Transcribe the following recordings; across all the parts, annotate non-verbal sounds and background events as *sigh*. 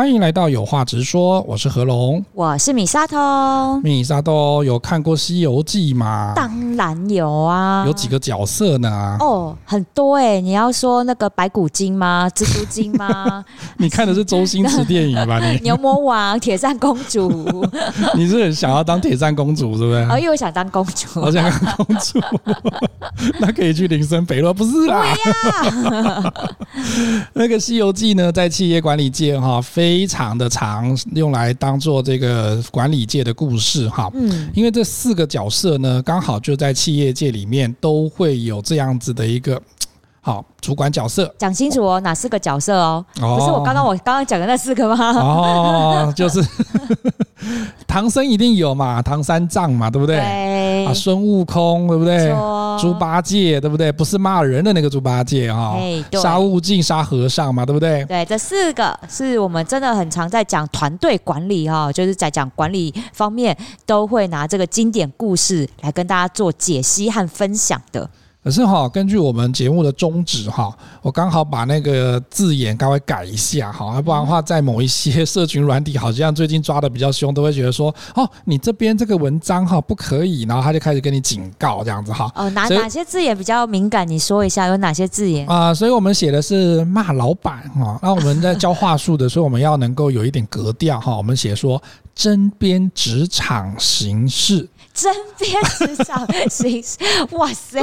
欢迎来到有话直说，我是何龙，我是米沙头。米沙头有看过《西游记》吗？当然有啊。有几个角色呢？哦，很多哎、欸。你要说那个白骨精吗？蜘蛛精吗？*laughs* 你看的是周星驰电影吧？你 *laughs* 牛魔王、铁扇公主。*laughs* 你是很想要当铁扇公主，是不是？哦，因为我想当公主。我想当公主，那可以去林森北路，不是啦。那个《西游记》呢，在企业管理界哈。非常的长，用来当做这个管理界的故事哈。嗯，因为这四个角色呢，刚好就在企业界里面都会有这样子的一个 *tsk* 好主管角色。讲清楚哦，哪四个角色哦？哦不是我刚刚我刚刚讲的那四个吗？哦，就是。*laughs* 唐僧一定有嘛，唐三藏嘛，对不对？对啊，孙悟空对不对？猪八戒对不对？不是骂人的那个猪八戒啊，杀悟净沙和尚嘛，对不对？对，这四个是我们真的很常在讲团队管理哈，就是在讲管理方面都会拿这个经典故事来跟大家做解析和分享的。可是哈，根据我们节目的宗旨哈，我刚好把那个字眼稍微改一下哈，要不然的话，在某一些社群软体，好像最近抓的比较凶，都会觉得说哦，你这边这个文章哈不可以，然后他就开始跟你警告这样子哈。哦，哪哪些字眼比较敏感？你说一下有哪些字眼啊？所以我们写的是骂老板哈，那我们在教话术的时候，我们要能够有一点格调哈，我们写说针砭职场形事。针砭职场形事，*laughs* 哇塞！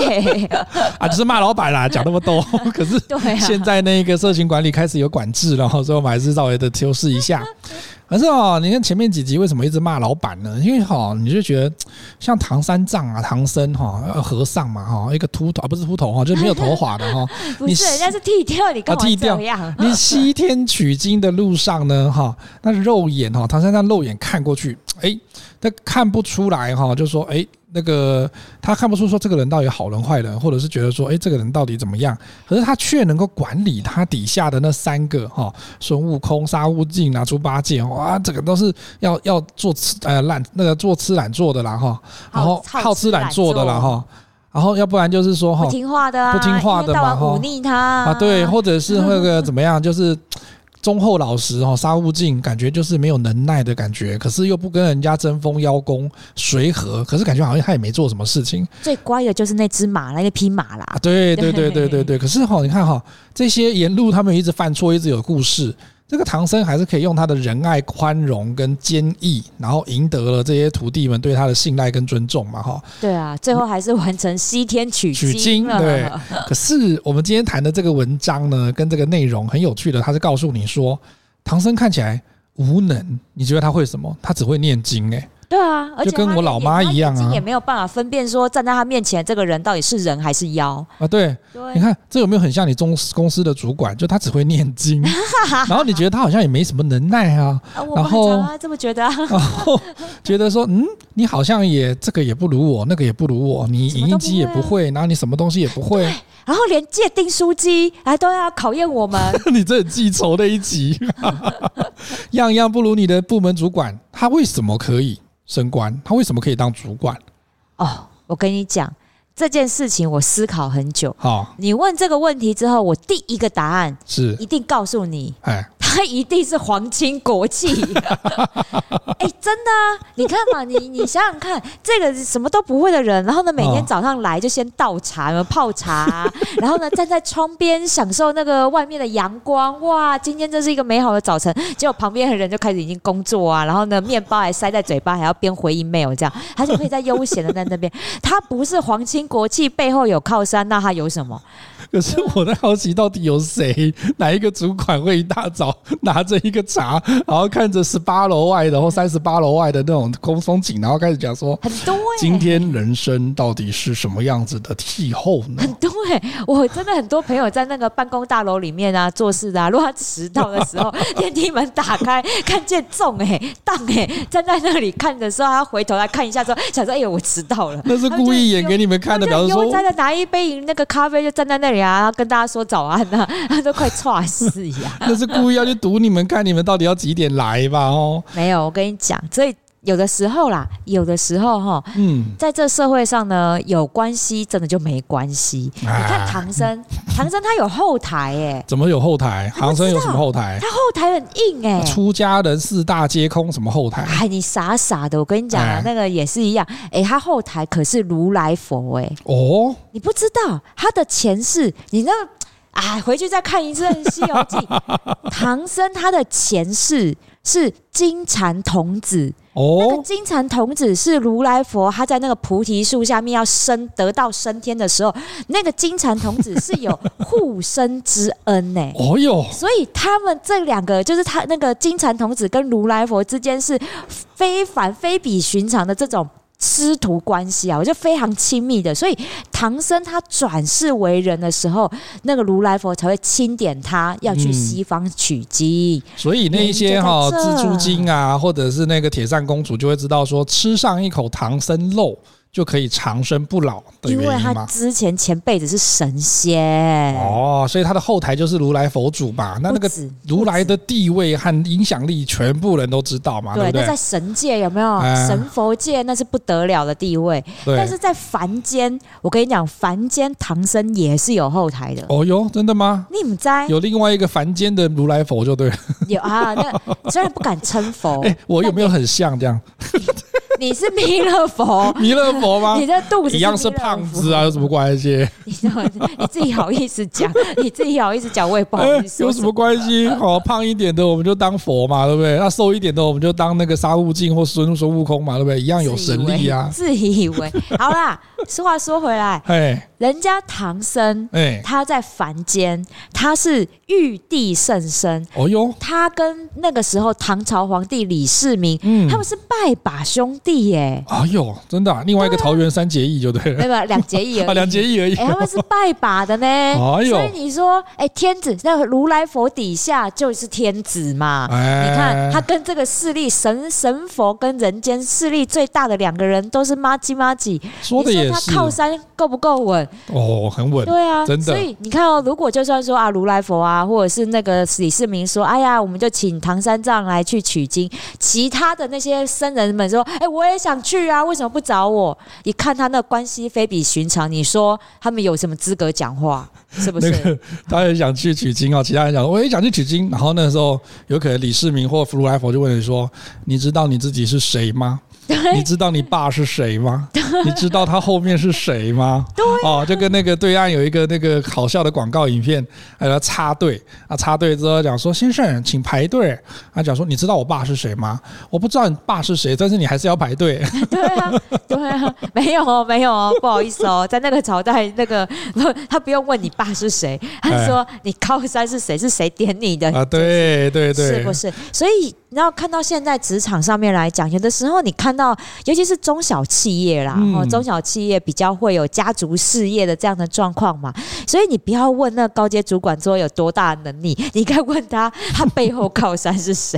啊，就是骂老板啦，*laughs* 讲那么多。*laughs* 可是现在那个社群管理开始有管制了，所以我们还是稍微的修饰一下。可是哦，你看前面几集为什么一直骂老板呢？因为哈，你就觉得像唐三藏啊、唐僧哈、和尚嘛哈，一个秃头啊，不是秃头哈，就是没有头发的哈。不是，人家是剃掉，你干嘛这样？你西天取经的路上呢哈，那肉眼哈，唐三藏肉眼看过去，哎，他看不出来哈，就说哎。那个他看不出说这个人到底好人坏人，或者是觉得说，哎，这个人到底怎么样？可是他却能够管理他底下的那三个哈，孙悟空、沙悟净拿、猪八戒，哇，这个都是要要做吃呃懒那个做吃懒做的啦哈，然后好吃懒做的啦哈，然后要不然就是说哈，不听话的啊，不听话的嘛哈，忤逆他啊，对，或者是那个怎么样，就是。忠厚老实哦，杀无尽感觉就是没有能耐的感觉，可是又不跟人家争锋邀功，随和，可是感觉好像他也没做什么事情。最乖的就是那只马，那匹马啦。对对对对对对，可是哈，你看哈，这些沿路他们一直犯错，一直有故事。*laughs* 这个唐僧还是可以用他的仁爱、宽容跟坚毅，然后赢得了这些徒弟们对他的信赖跟尊重嘛，哈。对啊，最后还是完成西天取经。取经对。可是我们今天谈的这个文章呢，跟这个内容很有趣的，他是告诉你说，唐僧看起来无能，你觉得他会什么？他只会念经哎、欸。对啊，而且就跟我老妈一样啊，也没有办法分辨说站在他面前这个人到底是人还是妖。啊。对，对。你看这有没有很像你中公司的主管？就他只会念经，*laughs* 然后你觉得他好像也没什么能耐啊。然后我这么觉得，*laughs* 然后觉得说，嗯，你好像也这个也不如我，那个也不如我，你影印机也不会，然后你什么东西也不会，然后连界定书机来都要考验我们。*laughs* 你这很记仇的一集，*laughs* 样样不如你的部门主管，他为什么可以？升官，他为什么可以当主管？哦，我跟你讲这件事情，我思考很久。好，你问这个问题之后，我第一个答案是一定告诉你。哎。他一定是皇亲国戚，*laughs* 哎，真的啊！你看嘛，你你想想看，这个什么都不会的人，然后呢，每天早上来就先倒茶、泡茶，*laughs* 然后呢，站在窗边享受那个外面的阳光，哇，今天真是一个美好的早晨。结果旁边的人就开始已经工作啊，然后呢，面包还塞在嘴巴，还要边回 email 这样，他就可以在悠闲的在那边。他不是皇亲国戚，背后有靠山，那他有什么？*laughs* 可是我在好奇，到底有谁，哪一个主管会一大早拿着一个茶，然后看着十八楼外的或三十八楼外的那种空风景，然后开始讲说：很多、欸、今天人生到底是什么样子的气候呢？很多哎、欸，我真的很多朋友在那个办公大楼里面啊做事的啊，*laughs* 如果他迟到的时候，电梯门打开，看见重哎当哎站在那里看的时候，他回头来看一下说，想说哎呦我迟到了，那是故意演给你们看的，表示说在那拿一杯那个咖啡就站在那里。然后跟大家说早安呐、啊，*laughs* 他都快猝死一样。*laughs* 那是故意要去堵你们，看你们到底要几点来吧？哦，没有，我跟你讲，所以有的时候啦，有的时候哈，嗯，在这社会上呢，有关系真的就没关系。啊、你看唐僧，*laughs* 唐僧他有后台哎，怎么有后台？唐僧有什么后台？他后台很硬哎，出家人四大皆空，什么后台？哎，你傻傻的，我跟你讲啊，哎、那个也是一样，哎，他后台可是如来佛哎，哦，你不知道他的前世，你那个，哎，回去再看一次《西游记》，*laughs* 唐僧他的前世是金蝉童子。哦，那个金蝉童子是如来佛，他在那个菩提树下面要升得到升天的时候，那个金蝉童子是有护身之恩呢。*laughs* 哦哟，所以他们这两个就是他那个金蝉童子跟如来佛之间是非凡非比寻常的这种。师徒关系啊，我就非常亲密的，所以唐僧他转世为人的时候，那个如来佛才会钦点他要去西方取经。嗯、所以那一些哈蜘蛛精啊，或者是那个铁扇公主，就会知道说，吃上一口唐僧肉。就可以长生不老的原因为他之前前辈子是神仙哦，所以他的后台就是如来佛祖嘛。那那个如来的地位和影响力，全部人都知道嘛，对？那在神界有没有？神佛界那是不得了的地位。但是在凡间，我跟你讲，凡间唐僧也是有后台的。哦哟，真的吗？你们在有另外一个凡间的如来佛就对了。有啊，那虽然不敢称佛，*laughs* 哎，我有没有很像这样？*laughs* 你是弥勒佛，*laughs* 弥勒佛吗？你的肚子一样是胖子啊，有什么关系？你你自己好意思讲，*laughs* 你自己好意思讲，我也不好意思。有什么关系？哦，胖一点的我们就当佛嘛，对不对？那瘦一点的我们就当那个沙悟净或孙孙悟空嘛，对不对？一样有神力啊。自以为好啦，实话说回来，*laughs* 哎，人家唐僧，哎，他在凡间，他是玉帝圣身。哦哟，他跟那个时候唐朝皇帝李世民，嗯，他们是拜把兄弟。地耶！哎呦，真的，另外一个桃园三结义就对了，对吧？两结义而已，*laughs* 两结义而已。他们是 *laughs* 拜把的呢。哎呦，所以你说，哎，天子那个如来佛底下就是天子嘛？你看他跟这个势力神神佛跟人间势力最大的两个人都是妈吉妈吉，说的也是。他靠山够不够稳？哦，很稳。对啊，真的。所以你看哦，如果就算说啊，如来佛啊，或者是那个李世民说，哎呀，我们就请唐三藏来去取经，其他的那些僧人们说，哎，我。我也想去啊，为什么不找我？一看他那关系非比寻常，你说他们有什么资格讲话？是不是？他也想去取经啊，其他人讲我也想去取经。然后那时候有可能李世民或如来佛就问你说：“你知道你自己是谁吗？”你知道你爸是谁吗？你知道他后面是谁吗？哦，就跟那个对岸有一个那个好笑的广告影片，还要插队啊，插队之后讲说，先生请排队。他讲说，你知道我爸是谁吗？我不知道你爸是谁，但是你还是要排队。对啊，对啊，没有哦，没有哦，不好意思哦，在那个朝代，那个他不用问你爸是谁，他说你靠山是谁，是谁点你的啊？对对对，是不是？所以。然后看到现在职场上面来讲，有的时候你看到，尤其是中小企业啦，嗯、中小企业比较会有家族事业的这样的状况嘛，*laughs* 所以你不要问那高阶主管说有多大能力，*laughs* 你该问他他背后靠山是谁。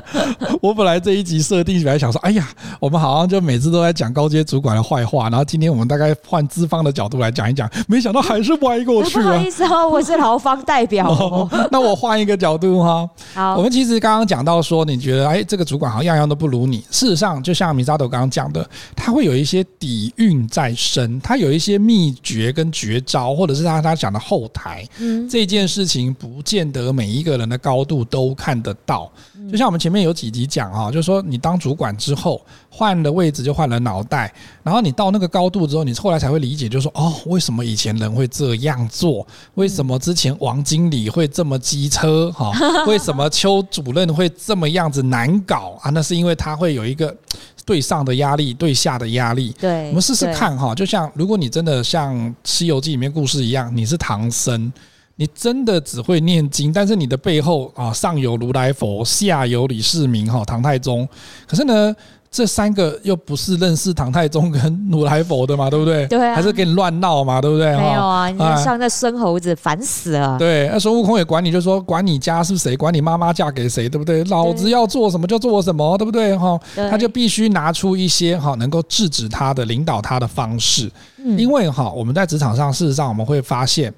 *laughs* 我本来这一集设定起来想说，哎呀，我们好像就每次都在讲高阶主管的坏话，然后今天我们大概换资方的角度来讲一讲，没想到还是歪过去了。不好意思哦，我是劳方代表哦。哦，那我换一个角度哈，好，我们其实刚刚讲到说。你觉得哎，这个主管好像样样都不如你。事实上，就像米扎斗刚刚讲的，他会有一些底蕴在身，他有一些秘诀跟绝招，或者是他他讲的后台。嗯，这件事情不见得每一个人的高度都看得到。就像我们前面有几集讲啊，就是说你当主管之后换了位置就换了脑袋，然后你到那个高度之后，你后来才会理解，就是说哦，为什么以前人会这样做？为什么之前王经理会这么机车？哈，为什么邱主任会这么样子难搞啊？那是因为他会有一个 *tsk* 对上的压力，对下的压力。对，我们试试看哈，就像如果你真的像《西游记》里面故事一样，你是唐僧。你真的只会念经，但是你的背后啊，上有如来佛，下有李世民哈，唐太宗。可是呢，这三个又不是认识唐太宗跟如来佛的嘛，对不对？对啊，还是给你乱闹嘛，对不对？没有啊，你像那孙猴子，烦死了。对，那孙悟空也管你，就说管你家是谁，管你妈妈嫁给谁，对不对？老子要做什么就做什么，对不对？哈，他就必须拿出一些哈能够制止他的、领导他的方式。嗯，因为哈，我们在职场上，事实上我们会发现。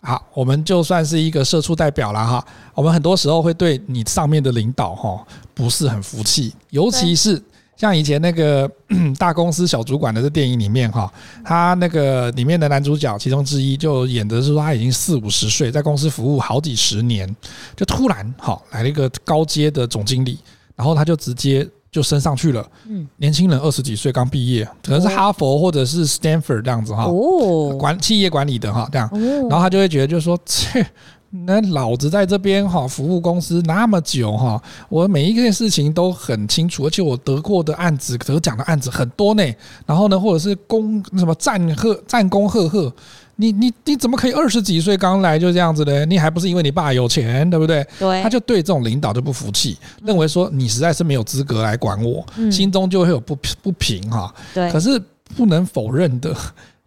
好，我们就算是一个社畜代表了哈。我们很多时候会对你上面的领导哈不是很服气，尤其是像以前那个 *clears throat* 大公司小主管的这电影里面哈，他那个里面的男主角其中之一就演的是说他已经四五十岁，在公司服务好几十年，就突然哈来了一个高阶的总经理，然后他就直接就升上去了。嗯，年轻人二十几岁刚毕业，可能是哈佛或者是 Stanford 这样子哈，哦，管企业管理的哈这样，然后他就会觉得就是说切。那老子在这边哈服务公司那么久哈，我每一件事情都很清楚，而且我得过的案子、得奖的案子很多呢。然后呢，或者是功什么战赫战功赫赫，你你你怎么可以二十几岁刚来就这样子呢？你还不是因为你爸有钱，对不对？对。他就对这种领导就不服气，认为说你实在是没有资格来管我，心中就会有不不平哈。对。可是不能否认的，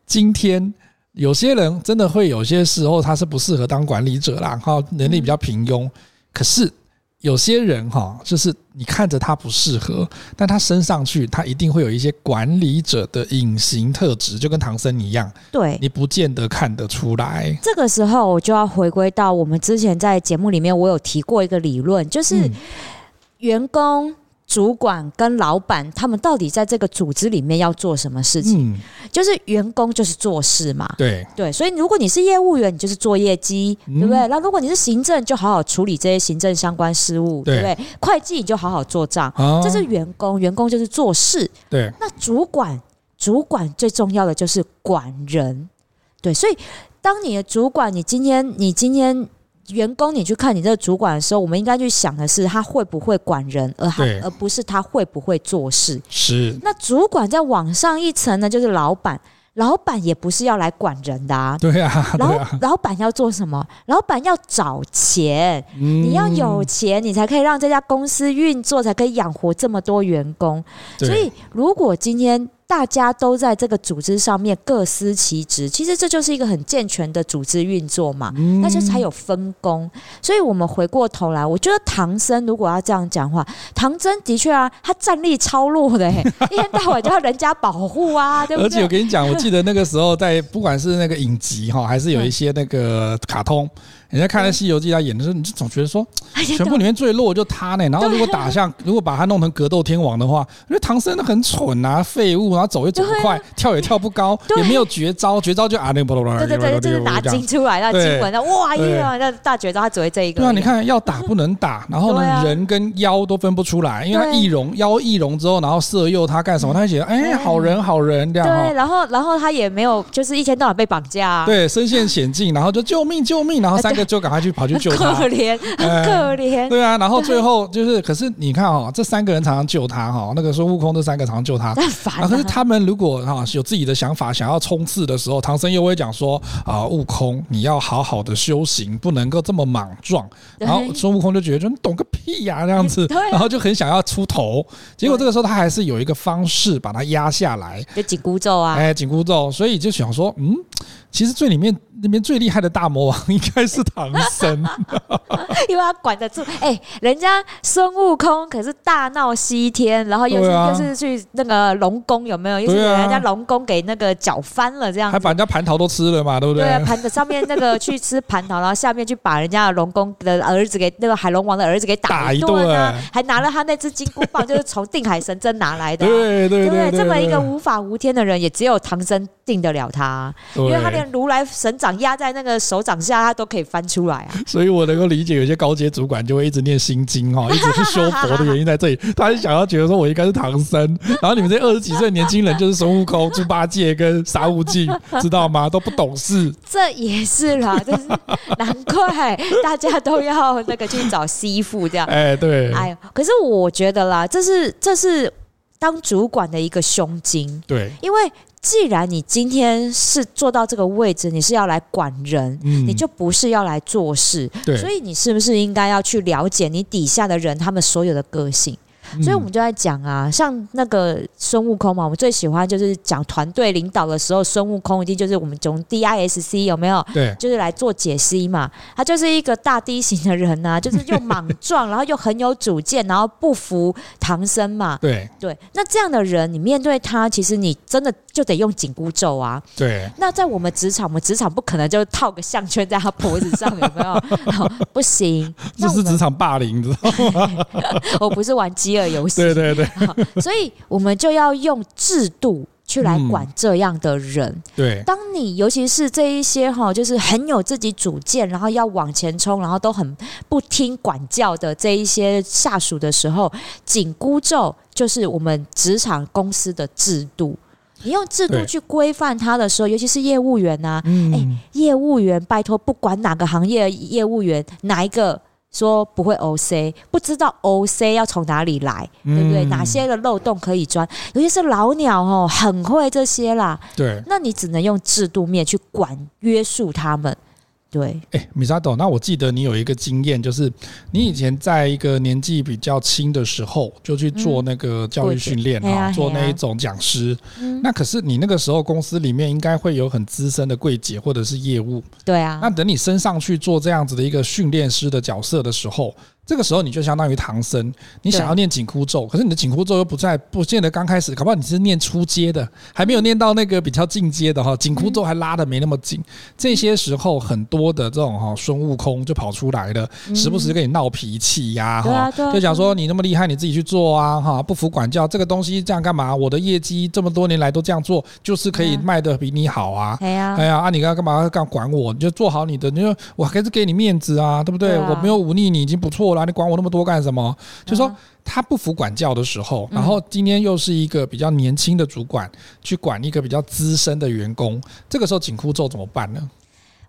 今天。有些人真的会有些时候他是不适合当管理者啦，哈，能力比较平庸。可是有些人哈，就是你看着他不适合，但他升上去，他一定会有一些管理者的隐形特质，就跟唐僧一样。对，你不见得看得出来。这个时候我就要回归到我们之前在节目里面，我有提过一个理论，就是员工。主管跟老板，他们到底在这个组织里面要做什么事情？嗯、就是员工就是做事嘛。对对，所以如果你是业务员，你就是做业绩，嗯、对不对？那如果你是行政，就好好处理这些行政相关事务，对，对不对？会计你就好好做账，哦、这是员工，员工就是做事。对，那主管，主管最重要的就是管人。对，所以当你的主管，你今天，你今天。员工，你去看你这个主管的时候，我们应该去想的是他会不会管人，而他而不是他会不会做事。是。那主管再往上一层呢，就是老板。老板也不是要来管人的啊。对啊。老老板要做什么？老板要找钱。你要有钱，你才可以让这家公司运作，才可以养活这么多员工。所以，如果今天。大家都在这个组织上面各司其职，其实这就是一个很健全的组织运作嘛，那就才有分工。所以，我们回过头来，我觉得唐僧如果要这样讲话，唐僧的确啊，他战力超弱的，*laughs* 一天到晚就要人家保护啊，对不对？而且我跟你讲，我记得那个时候在不管是那个影集哈，还是有一些那个卡通。人家看了《西游记》，他演的时候，你就总觉得说，全部里面最弱就他呢。*laughs* 然后如果打像，如果把他弄成格斗天王的话，因为唐僧很蠢啊，废物，然后走也走不快，跳也跳不高，也没有绝招，绝招就啊那不对对对，就是拿经出来，那经文，那哇呀，那大绝招他只会这一个。对啊，你看要打不能打，然后呢，人跟妖都分不出来，因为他易容，妖易容之后，然后色诱他干什么？他就觉得哎，好人好人这样。对，然后然后他也没有，就是一天到晚被绑架。对，身陷险境，然后就救命救命，然后三。就赶快去跑去救他，可怜，可怜。对啊，然后最后就是，可是你看哦，这三个人常常救他哈，那个孙悟空这三个常常救他。可是他们如果哈有自己的想法，想要冲刺的时候，唐僧又会讲说啊，悟空，你要好好的修行，不能够这么莽撞。然后孙悟空就觉得，就你懂个屁呀，这样子，然后就很想要出头。结果这个时候他还是有一个方式把他压下来，就紧箍咒啊，哎，紧箍咒。所以就想说，嗯，其实最里面。那边最厉害的大魔王应该是唐僧，*laughs* 因为他管得住。哎、欸，人家孙悟空可是大闹西天，然后又是、啊、又是去那个龙宫，有没有？又是人家龙宫给那个搅翻了，这样还把人家蟠桃都吃了嘛，对不对？对啊，盘子上面那个去吃蟠桃，然后下面去把人家的龙宫的儿子给那个海龙王的儿子给打一顿啊，还拿了他那只金箍棒，就是从 *laughs* 定海神针拿来的、啊。对对对，对，对，对，对，这么一个无法无天的人，也只有唐僧定得了他，因为他连如来神掌。压在那个手掌下，他都可以翻出来啊！*laughs* 所以我能够理解，有些高阶主管就会一直念心经哈，*laughs* 一直去修佛的原因在这里。*laughs* 他是想要觉得说，我应该是唐僧，然后你们这二十几岁年轻人就是孙悟空、猪八戒跟沙悟净，知道吗？都不懂事。这也是啦，就是难怪大家都要那个去找师父这样。哎，对。哎，可是我觉得啦，这是这是当主管的一个胸襟。对，因为。既然你今天是坐到这个位置，你是要来管人，嗯、你就不是要来做事。对所以你是不是应该要去了解你底下的人他们所有的个性？所以我们就在讲啊，像那个孙悟空嘛，我们最喜欢就是讲团队领导的时候，孙悟空一定就是我们从 DISC 有没有？对，就是来做解析嘛。他就是一个大 D 型的人呐、啊，就是又莽撞，然后又很有主见，然后不服唐僧嘛。对对，那这样的人，你面对他，其实你真的。就得用紧箍咒啊。对。那在我们职场，我们职场不可能就套个项圈在他脖子上，有没有？*laughs* 不行，这是职场霸凌，你知道吗？*laughs* 我不是玩饥饿游戏。对对对。*laughs* 所以我们就要用制度。去来管这样的人，嗯、对。当你尤其是这一些哈，就是很有自己主见，然后要往前冲，然后都很不听管教的这一些下属的时候，紧箍咒就是我们职场公司的制度。你用制度去规范他的时候，尤其是业务员呐、啊，哎、嗯欸，业务员拜托，不管哪个行业业务员，哪一个。说不会 OC，不知道 OC 要从哪里来，对不对？哪些的漏洞可以钻？尤其是老鸟哦，很会这些啦。对，那你只能用制度面去管约束他们。对，哎，米沙斗，那我记得你有一个经验，就是你以前在一个年纪比较轻的时候，就去做那个教育训练啊，做那一种讲师。那可是你那个时候公司里面应该会有很资深的柜姐或者是业务。对啊。那等你升上去做这样子的一个训练师的角色的时候。这个时候你就相当于唐僧，你想要念紧箍咒，可是你的紧箍咒又不在，不见得刚开始，搞不好你是念初阶的，还没有念到那个比较进阶的哈，紧箍咒还拉的没那么紧。这些时候很多的这种哈孙悟空就跑出来了，时不时跟你闹脾气呀哈，就想说你那么厉害，你自己去做啊哈，不服管教，这个东西这样干嘛？我的业绩这么多年来都这样做，就是可以卖的比你好啊。哎呀，哎呀，啊你刚刚干嘛干管我？你就做好你的，你说我还是给你面子啊，对不对？我没有忤逆你已经不错了。你管我那么多干什么？就说他不服管教的时候，然后今天又是一个比较年轻的主管去管一个比较资深的员工，这个时候紧箍咒怎么办呢？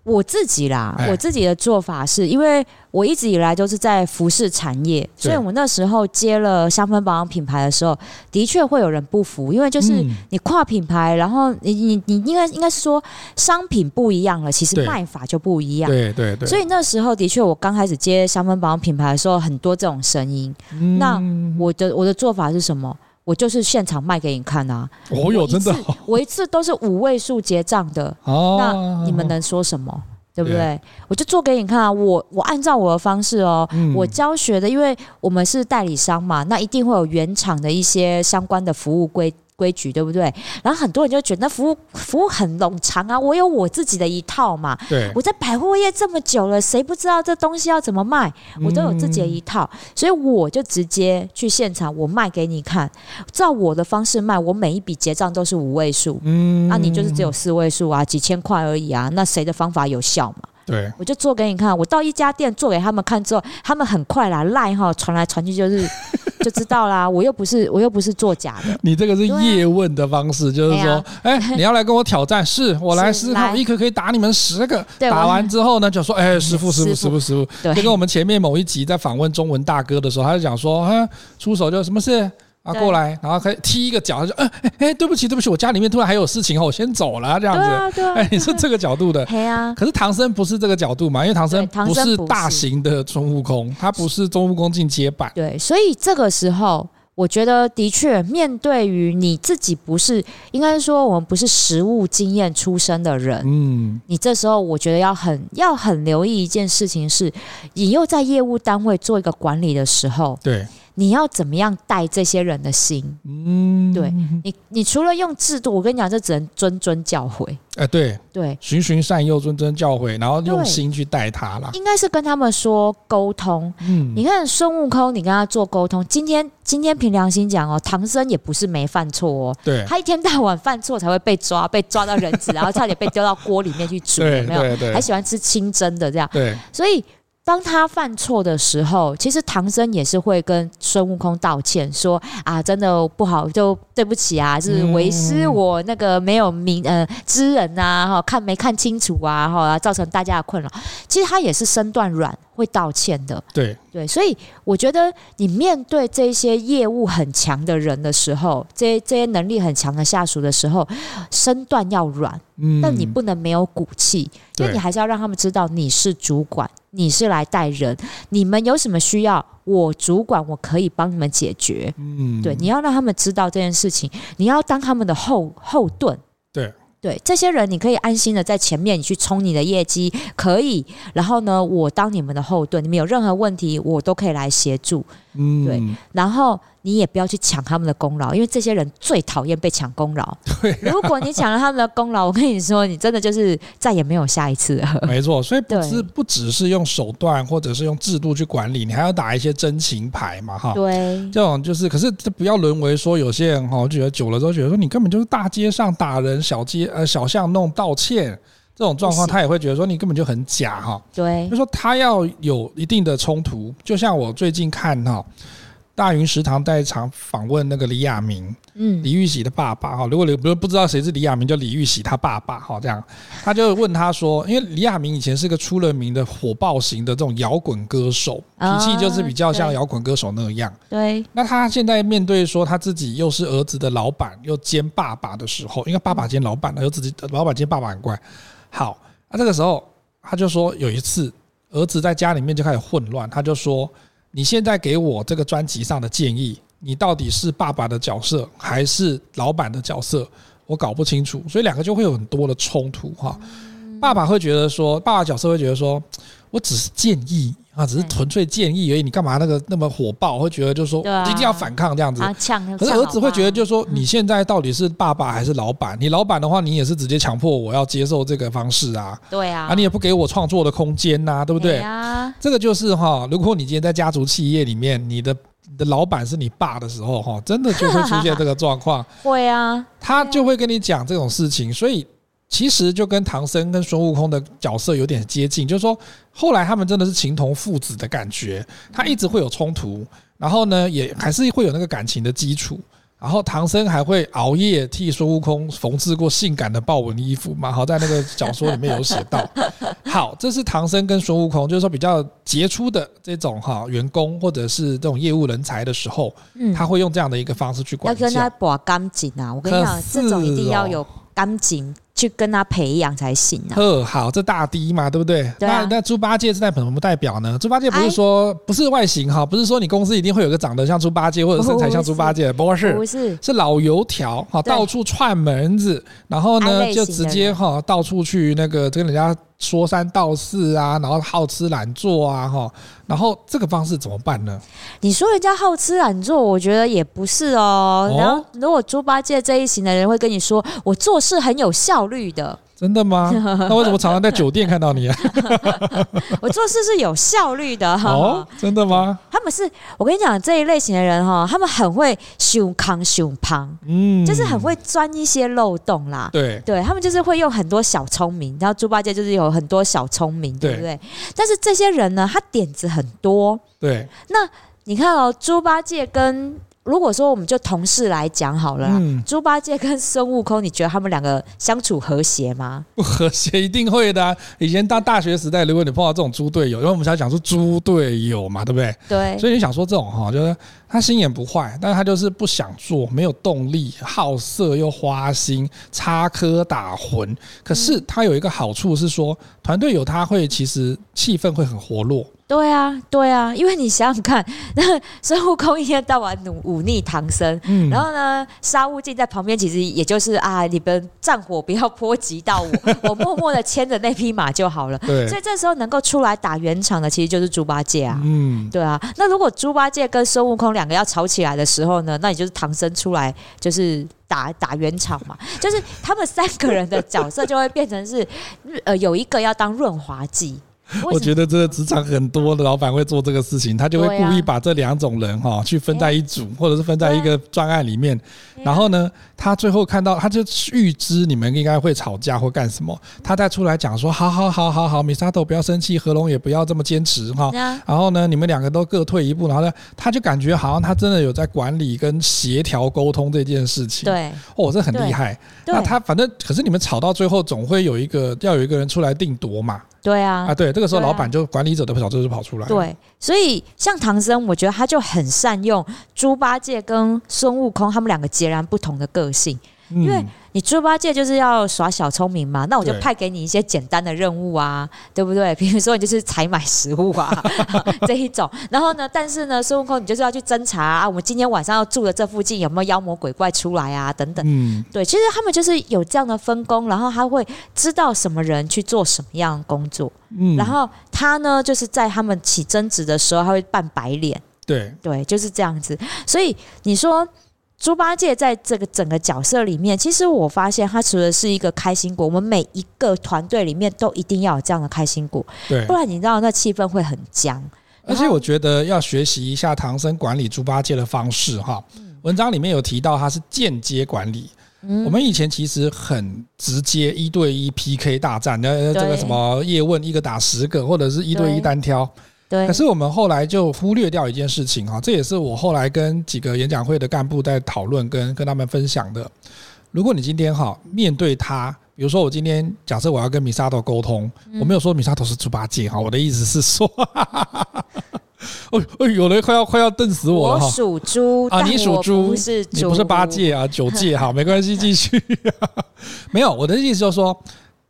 我自己啦，我自己的做法是因为我一直以来都是在服饰产业，所以我那时候接了香氛保养品牌的时候，的确会有人不服，因为就是你跨品牌，然后你你你应该应该是说商品不一样了，其实卖法就不一样。对对对。所以那时候的确，我刚开始接香氛保养品牌的时候，很多这种声音。那我的我的做法是什么？我就是现场卖给你看啊！我有，真的，我一次都是五位数结账的。哦，*laughs* 那你们能说什么？对不对？我就做给你看啊！我我按照我的方式哦，我教学的，因为我们是代理商嘛，那一定会有原厂的一些相关的服务规。规矩对不对？然后很多人就觉得服务服务很冗长啊，我有我自己的一套嘛。对，我在百货业这么久了，谁不知道这东西要怎么卖？我都有自己的一套，所以我就直接去现场，我卖给你看，照我的方式卖，我每一笔结账都是五位数。嗯，那、啊、你就是只有四位数啊，几千块而已啊，那谁的方法有效嘛？对，我就做给你看。我到一家店做给他们看之后，他们很快啦，赖哈传来传去就是。*laughs* 就知道啦，我又不是我又不是作假的。你这个是叶问的方式，就是说，哎，你要来跟我挑战，是我来试看，我一颗可以打你们十个。打完之后呢，就说，哎，师傅师傅师傅师傅，就跟我们前面某一集在访问中文大哥的时候，他就讲说，哈，出手就什么事。啊，过来，然后可以踢一个脚，他就，哎哎哎，对不起，对不起，我家里面突然还有事情哦，我先走了，这样子。对啊，对啊。哎，你是这个角度的。*laughs* 对啊。可是唐僧不是这个角度嘛？因为唐僧不是大型的孙悟空，他不是孙悟空进阶版。对，所以这个时候，我觉得的确，面对于你自己不是，应该说我们不是实务经验出身的人，嗯，你这时候我觉得要很要很留意一件事情是，你又在业务单位做一个管理的时候，对。你要怎么样带这些人的心？嗯，对你，你除了用制度，我跟你讲，这只能谆谆教诲。哎，对对，循循善诱，谆谆教诲，然后用心去带他啦。应该是跟他们说沟通。嗯，你看孙悟空，你跟他做沟通。今天今天凭良心讲哦，唐僧也不是没犯错哦。对，他一天到晚犯错才会被抓，被抓到人质，*laughs* 然后差点被丢到锅里面去煮，有没有？还喜欢吃清蒸的这样。对，所以。当他犯错的时候，其实唐僧也是会跟孙悟空道歉，说啊，真的不好，就对不起啊，是为师我那个没有明呃知人呐，哈，看没看清楚啊，哈，造成大家的困扰。其实他也是身段软，会道歉的。对对，所以我觉得你面对这些业务很强的人的时候，这些这些能力很强的下属的时候，身段要软，但你不能没有骨气，因为你还是要让他们知道你是主管。你是来带人，你们有什么需要，我主管我可以帮你们解决。嗯，对，你要让他们知道这件事情，你要当他们的后后盾。对，这些人你可以安心的在前面，你去冲你的业绩可以。然后呢，我当你们的后盾，你们有任何问题，我都可以来协助。嗯，对，然后你也不要去抢他们的功劳，因为这些人最讨厌被抢功劳。对、啊，如果你抢了他们的功劳，我跟你说，你真的就是再也没有下一次了。没错，所以不是不只是用手段或者是用制度去管理，你还要打一些真情牌嘛，哈。对，这种就是，可是这不要沦为说有些人哈，我觉得久了都觉得说你根本就是大街上打人，小街呃小巷弄道歉。这种状况，他也会觉得说你根本就很假哈。对，就说他要有一定的冲突，就像我最近看哈，大云食堂在一场访问那个李亚明，嗯，李玉玺的爸爸哈。如果你不不知道谁是李亚明，就李玉玺他爸爸哈。这样，他就问他说，因为李亚明以前是个出了名的火爆型的这种摇滚歌手，脾气就是比较像摇滚歌手那样。对。那他现在面对说他自己又是儿子的老板，又兼爸爸的时候，因为爸爸兼老板，又自己老板兼爸爸很怪。好，那这个时候他就说，有一次儿子在家里面就开始混乱，他就说：“你现在给我这个专辑上的建议，你到底是爸爸的角色还是老板的角色？我搞不清楚。”所以两个就会有很多的冲突哈。爸爸会觉得说，爸爸角色会觉得说，我只是建议。啊，只是纯粹建议而已。你干嘛那个那么火爆？会觉得就是说一定要反抗这样子。可是儿子会觉得就是说，你现在到底是爸爸还是老板？你老板的话，你也是直接强迫我要接受这个方式啊。对啊。啊，你也不给我创作的空间呐，对不对？啊这个就是哈，如果你今天在家族企业里面，你的你的老板是你爸的时候，哈，真的就会出现这个状况。*laughs* 会啊。他就会跟你讲这种事情，所以。其实就跟唐僧跟孙悟空的角色有点接近，就是说后来他们真的是情同父子的感觉，他一直会有冲突，然后呢也还是会有那个感情的基础，然后唐僧还会熬夜替孙悟空缝制过性感的豹纹衣服嘛，好在那个小说里面有写到。*laughs* 好，这是唐僧跟孙悟空，就是说比较杰出的这种哈员工或者是这种业务人才的时候，他会用这样的一个方式去管教。要跟他把干净啊，我跟你讲，这种一定要有感情。去跟他培养才行啊！呵，好，这大滴嘛，对不对？对啊、那那猪八戒是代表什么代表呢？猪八戒不是说不是外形哈，不是说你公司一定会有个长得像猪八戒或者身材像猪八戒的，不是，不是，是老油条哈，到处串门子，然后呢就直接哈到处去那个跟人家。说三道四啊，然后好吃懒做啊，哈，然后这个方式怎么办呢？你说人家好吃懒做，我觉得也不是哦。哦，然后如果猪八戒这一型的人会跟你说，我做事很有效率的。真的吗？*laughs* 那为什么常常在酒店看到你啊？*laughs* 我做事是有效率的哈。哦，真的吗？他们是我跟你讲这一类型的人哈，他们很会修康修胖，嗯，就是很会钻一些漏洞啦。对，对他们就是会用很多小聪明，然后猪八戒就是有很多小聪明，对不对？但是这些人呢，他点子很多。对，那你看哦，猪八戒跟。如果说我们就同事来讲好了，猪八戒跟孙悟空，你觉得他们两个相处和谐吗？不和谐，一定会的啊。以前到大学时代，如果你碰到这种猪队友，因为我们想讲说猪队友嘛，对不对？对。所以你想说这种哈，就是他心眼不坏，但是他就是不想做，没有动力，好色又花心，插科打诨。可是他有一个好处是说，团队有他会，其实气氛会很活络。对啊，对啊，因为你想想看，那 *laughs* 孙悟空一天到晚忤忤逆唐僧，嗯、然后呢，沙悟净在旁边，其实也就是啊，你们战火不要波及到我，*laughs* 我默默的牵着那匹马就好了。对，所以这时候能够出来打圆场的，其实就是猪八戒啊。嗯，对啊。那如果猪八戒跟孙悟空两个要吵起来的时候呢，那也就是唐僧出来，就是打打圆场嘛，就是他们三个人的角色就会变成是，呃，有一个要当润滑剂。*laughs* 我觉得这个职场很多的老板会做这个事情，他就会故意把这两种人哈去分在一组，或者是分在一个专案里面。然后呢，他最后看到，他就预知你们应该会吵架或干什么，他再出来讲说：好好好好好，米沙豆不要生气，何龙也不要这么坚持哈。然后呢，你们两个都各退一步。然后呢，他就感觉好像他真的有在管理跟协调沟通这件事情。对，哦，这很厉害。那他反正可是你们吵到最后，总会有一个要有一个人出来定夺嘛。对啊，啊对，这个时候老板就管理者的角色就跑出来。对，所以像唐僧，我觉得他就很善用猪八戒跟孙悟空他们两个截然不同的个性，因为。你猪八戒就是要耍小聪明嘛，那我就派给你一些简单的任务啊，对，对不对？*laughs* 比如说你就是采买食物啊 *laughs* 这一种，然后呢，但是呢，孙悟空你就是要去侦查啊，我们今天晚上要住的这附近有没有妖魔鬼怪出来啊，等等。嗯，对，其实他们就是有这样的分工，然后他会知道什么人去做什么样的工作，嗯，然后他呢就是在他们起争执的时候，他会扮白脸。对对，就是这样子。所以你说猪八戒在这个整个角色里面，其实我发现他除了是一个开心果，我们每一个团队里面都一定要有这样的开心果，对，不然你知道那气氛会很僵。而且我觉得要学习一下唐僧管理猪八戒的方式哈。文章里面有提到他是间接管理。我们以前其实很直接一对一 PK 大战，那这个什么叶问一个打十个，或者是一对一单挑。对。可是我们后来就忽略掉一件事情哈，这也是我后来跟几个演讲会的干部在讨论，跟跟他们分享的。如果你今天哈面对他，比如说我今天假设我要跟米沙头沟通，我没有说米沙头是猪八戒哈，我的意思是说。哦 *laughs* 哦，有人快要快要瞪死我了哈！我属猪啊，你属猪，不是你不是八戒啊，*laughs* 九戒哈，没关系，继续。*laughs* 没有，我的意思就是说，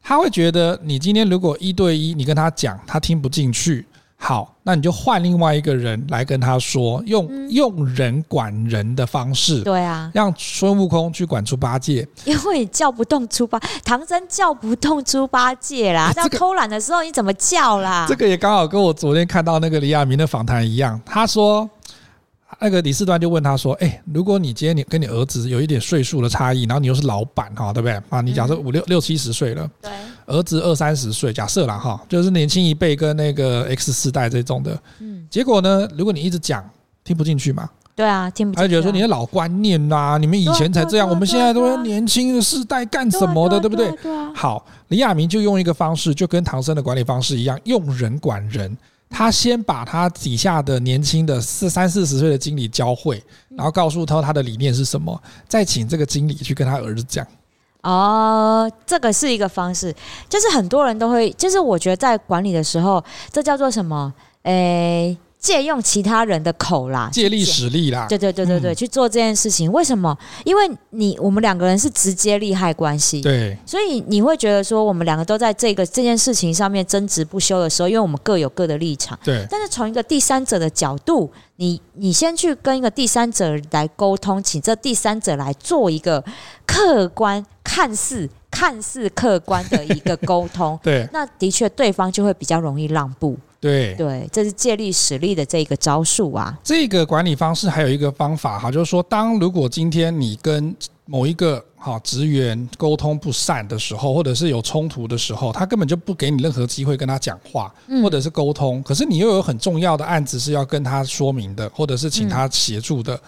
他会觉得你今天如果一对一，你跟他讲，他听不进去。好，那你就换另外一个人来跟他说，用用人管人的方式，对啊，让孙悟空去管猪八戒，因为你叫不动猪八，唐僧叫不动猪八戒啦。在偷懒的时候你怎么叫啦？这个也刚好跟我昨天看到那个李亚明的访谈一样，他说。那个李四端就问他说：“哎，如果你今天你跟你儿子有一点岁数的差异，然后你又是老板哈，对不对？啊，你假设五六六七十岁了，对，儿子二三十岁，假设啦哈，就是年轻一辈跟那个 X 世代这种的，嗯，结果呢，如果你一直讲听不进去嘛，对啊，听不进去，他就觉得说你的老观念呐，你们以前才这样，我们现在都是年轻的世代干什么的，对不对？好，李亚明就用一个方式，就跟唐僧的管理方式一样，用人管人。”他先把他底下的年轻的四三四十岁的经理教会，然后告诉他他的理念是什么，再请这个经理去跟他儿子讲。哦，这个是一个方式，就是很多人都会，就是我觉得在管理的时候，这叫做什么？诶。借用其他人的口啦，借力使力啦，对对对对对，去做这件事情。为什么？因为你我们两个人是直接利害关系，对，所以你会觉得说，我们两个都在这个这件事情上面争执不休的时候，因为我们各有各的立场，对。但是从一个第三者的角度，你你先去跟一个第三者来沟通，请这第三者来做一个客观、看似看似客观的一个沟通，*laughs* 对。那的确，对方就会比较容易让步。对对，这是借力使力的这个招数啊。这个管理方式还有一个方法哈，就是说，当如果今天你跟某一个哈职员沟通不善的时候，或者是有冲突的时候，他根本就不给你任何机会跟他讲话，或者是沟通。可是你又有很重要的案子是要跟他说明的，或者是请他协助的。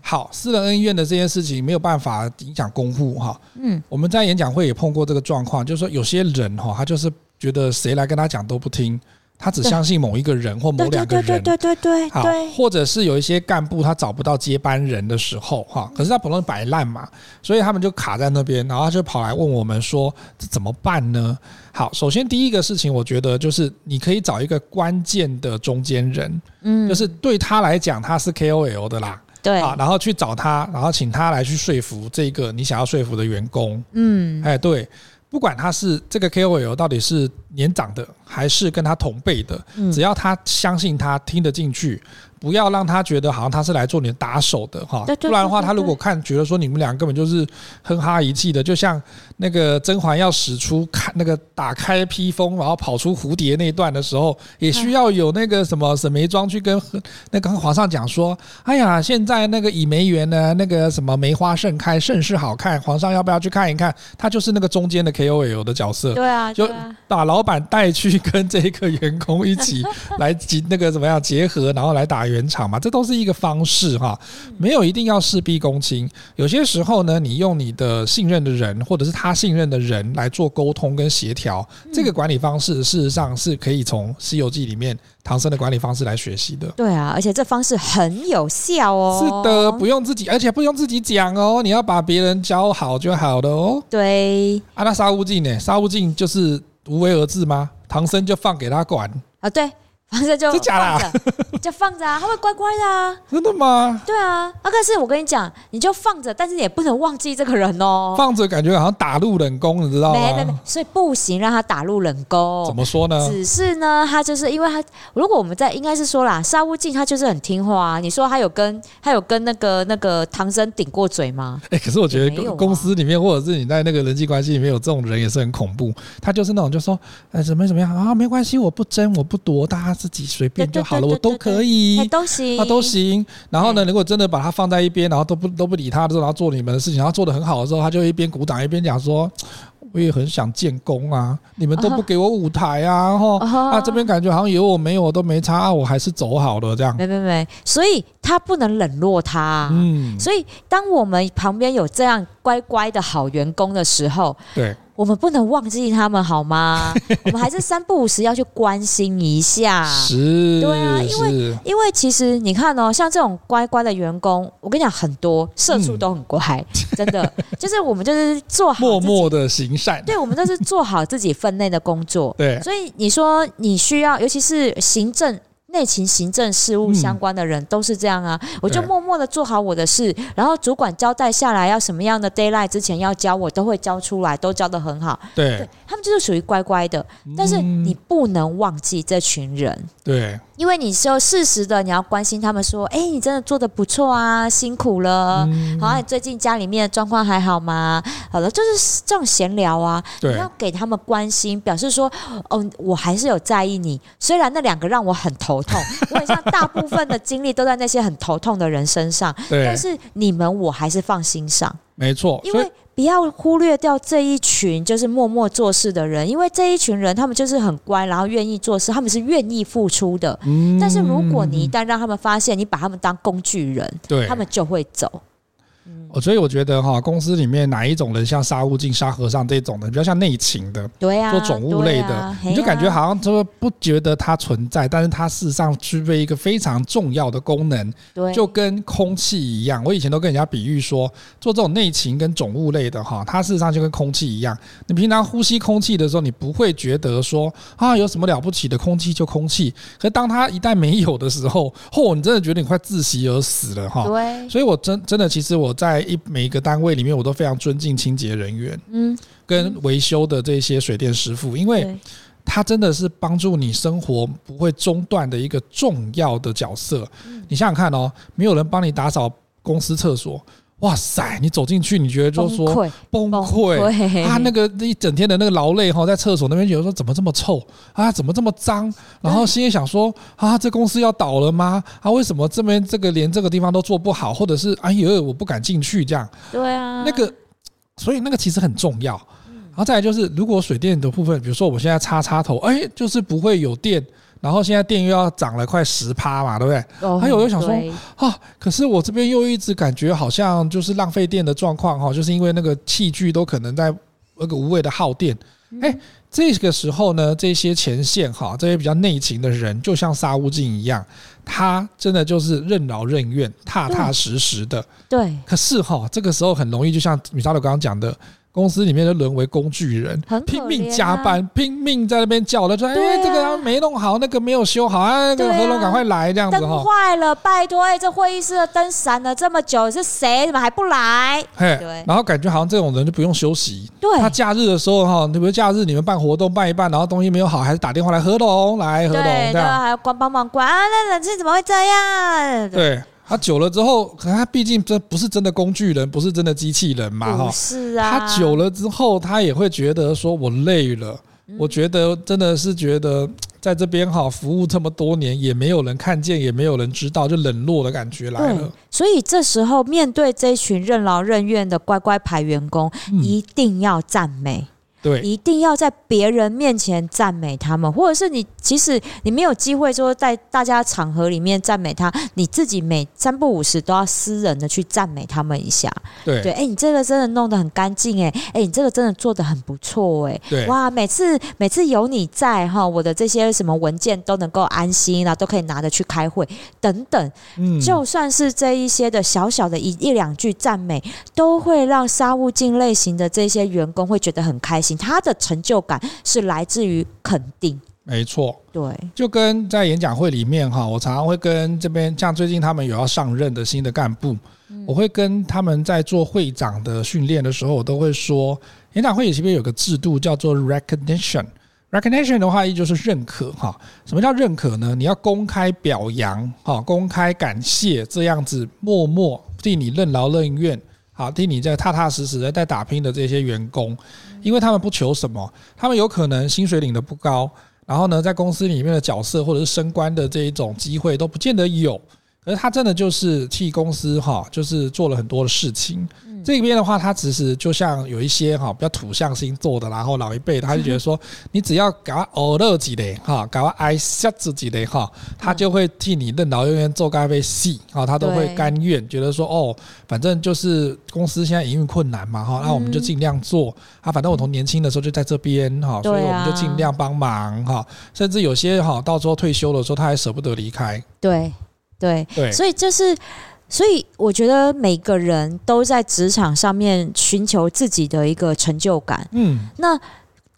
好，私人恩怨的这件事情没有办法影响公务哈。嗯，我们在演讲会也碰过这个状况，就是说有些人哈，他就是觉得谁来跟他讲都不听。他只相信某一个人或某两个人，对对对对对，好，或者是有一些干部他找不到接班人的时候，哈，可是他不能摆烂嘛，所以他们就卡在那边，然后他就跑来问我们说这怎么办呢？好，首先第一个事情，我觉得就是你可以找一个关键的中间人，嗯，就是对他来讲他是 KOL 的啦，对，啊，然后去找他，然后请他来去说服这个你想要说服的员工，嗯，哎，对。不管他是这个 KOL 到底是年长的还是跟他同辈的，只要他相信他听得进去。不要让他觉得好像他是来做你的打手的哈，不然的话，他如果看觉得说你们俩根本就是哼哈一气的，就像那个甄嬛要使出看那个打开披风，然后跑出蝴蝶那一段的时候，也需要有那个什么沈眉庄去跟那个皇上讲说，哎呀，现在那个倚梅园呢，那个什么梅花盛开，甚是好看，皇上要不要去看一看？他就是那个中间的 KOL 的角色，对啊，就把老板带去跟这个员工一起 *laughs* 来结那个怎么样结合，然后来打。原厂嘛，这都是一个方式哈，没有一定要事必躬亲。有些时候呢，你用你的信任的人，或者是他信任的人来做沟通跟协调，这个管理方式事实上是可以从《西游记》里面唐僧的管理方式来学习的。对啊，而且这方式很有效哦。是的，不用自己，而且不用自己讲哦，你要把别人教好就好了哦。对。啊，那沙悟净呢？沙悟净就是无为而治吗？唐僧就放给他管啊？对。反正就放着，*laughs* 就放着啊，他会乖乖的啊。真的吗？对啊，啊，可是我跟你讲，你就放着，但是也不能忘记这个人哦。放着感觉好像打入冷宫，你知道吗？没没没，所以不行，让他打入冷宫。怎么说呢？只是呢，他就是因为他，如果我们在应该是说啦，沙悟净他就是很听话啊。你说他有跟他有跟那个那个唐僧顶过嘴吗？哎，可是我觉得公司里面或者是你在那个人际关系里面有这种人也是很恐怖。他就是那种就说，哎，怎么怎么样啊？没关系，我不争，我不夺，大家自己随便就好了，我都可以，都行，啊都行。然后呢，如果真的把他放在一边，然后都不都不理他的时候，然后做你们的事情，然后做的很好的时候，他就一边鼓掌一边讲说。我也很想建功啊！你们都不给我舞台啊！哈、uh huh. 啊，这边感觉好像有我没有我都没差啊！我还是走好了这样。没没没，所以他不能冷落他、啊。嗯，所以当我们旁边有这样乖乖的好员工的时候，对。我们不能忘记他们好吗？*laughs* 我们还是三不五时要去关心一下。是，对啊，因为因为其实你看哦，像这种乖乖的员工，我跟你讲，很多社畜都很乖，嗯、*laughs* 真的，就是我们就是做好默默的行善。对，我们就是做好自己分内的工作。*laughs* 对，所以你说你需要，尤其是行政。内勤、行政事务相关的人都是这样啊，嗯、我就默默的做好我的事，然后主管交代下来要什么样的 d a y l i g h t 之前要交，我都会交出来，都交得很好。对，他们就是属于乖乖的，但是你不能忘记这群人。对。因为你就适时的，你要关心他们，说：“哎，你真的做的不错啊，辛苦了。嗯、好，你最近家里面的状况还好吗？好了，就是这种闲聊啊，你要给他们关心，表示说，哦，我还是有在意你。虽然那两个让我很头痛，*laughs* 我很像大部分的精力都在那些很头痛的人身上，但是你们我还是放心上。没错，因为。不要忽略掉这一群就是默默做事的人，因为这一群人他们就是很乖，然后愿意做事，他们是愿意付出的。嗯，但是如果你一旦让他们发现你把他们当工具人，对，他们就会走。哦，所以我觉得哈，公司里面哪一种人像沙悟净、沙和尚这种的，比较像内勤的，对啊，做总务类的，啊、你就感觉好像说不觉得它存在，但是它事实上具备一个非常重要的功能，对，就跟空气一样。我以前都跟人家比喻说，做这种内勤跟总务类的哈，它事实上就跟空气一样。你平常呼吸空气的时候，你不会觉得说啊有什么了不起的，空气就空气。可是当它一旦没有的时候，嚯，你真的觉得你快窒息而死了哈。对，所以我真真的其实我在。一每一个单位里面，我都非常尊敬清洁人员，嗯，跟维修的这些水电师傅，因为他真的是帮助你生活不会中断的一个重要的角色。你想想看哦，没有人帮你打扫公司厕所。哇塞！你走进去，你觉得就是说崩溃啊？那个一整天的那个劳累哈，在厕所那边觉得说怎么这么臭啊？怎么这么脏？然后心里想说啊，这公司要倒了吗？啊，为什么这边这个连这个地方都做不好？或者是哎呦，我不敢进去这样？对啊，那个，所以那个其实很重要。然后再来就是，如果水电的部分，比如说我现在插插头，哎，就是不会有电。然后现在电又要涨了快十趴嘛，对不对？还有又想说啊，可是我这边又一直感觉好像就是浪费电的状况哈，就是因为那个器具都可能在那个无谓的耗电。哎，这个时候呢，这些前线哈，这些比较内勤的人，就像沙悟净一样，他真的就是任劳任怨、踏踏实实的。对。可是哈，这个时候很容易，就像米沙头刚刚讲的。公司里面就沦为工具人，啊、拼命加班，拼命在那边叫的，说：“哎、啊欸，这个没弄好，那个没有修好啊，那个合同赶快来，这样子哈。”灯坏了，拜托，哎，这会议室的灯闪了这么久，是谁？怎么还不来？嘿，对。然后感觉好像这种人就不用休息。对。他假日的时候哈，你比如假日你们办活动办一办，然后东西没有好，还是打电话来合同来合同这样。对，还要关帮忙关啊，那冷气怎么会这样？对。对他久了之后，可能他毕竟这不是真的工具人，不是真的机器人嘛，哈。是啊。他久了之后，他也会觉得说，我累了。我觉得真的是觉得在这边哈服务这么多年，也没有人看见，也没有人知道，就冷落的感觉来了。所以这时候面对这群任劳任怨的乖乖牌员工，一定要赞美。对，一定要在别人面前赞美他们，或者是你其实你没有机会说在大家场合里面赞美他，你自己每三不五时都要私人的去赞美他们一下。对对，哎、欸，你这个真的弄得很干净，哎，哎，你这个真的做得很不错，哎，对，哇，每次每次有你在哈，我的这些什么文件都能够安心，然后都可以拿着去开会等等。嗯，就算是这一些的小小的一一两句赞美，都会让沙悟净类型的这些员工会觉得很开心。他的成就感是来自于肯定，没错，对，就跟在演讲会里面哈，我常常会跟这边像最近他们有要上任的新的干部，我会跟他们在做会长的训练的时候，我都会说，演讲会里这边有个制度叫做 recognition，recognition 的话意就是认可哈。什么叫认可呢？你要公开表扬哈，公开感谢，这样子默默替你任劳任怨。好，替你在踏踏实实的在打拼的这些员工，因为他们不求什么，他们有可能薪水领的不高，然后呢，在公司里面的角色或者是升官的这一种机会都不见得有。可是他真的就是替公司哈，就是做了很多的事情。这边的话，他其实就像有一些哈比较土象星座的，然后老一辈他就觉得说，你只要搞偶乐几的哈，搞爱笑自己的哈，他就会替你任劳任怨做咖啡戏啊，他都会甘愿，觉得说哦，反正就是公司现在营运困难嘛哈，那我们就尽量做啊，反正我从年轻的时候就在这边哈，所以我们就尽量帮忙哈，甚至有些哈到时候退休的时候他还舍不得离开。对对。对，所以就是。所以我觉得每个人都在职场上面寻求自己的一个成就感。嗯，那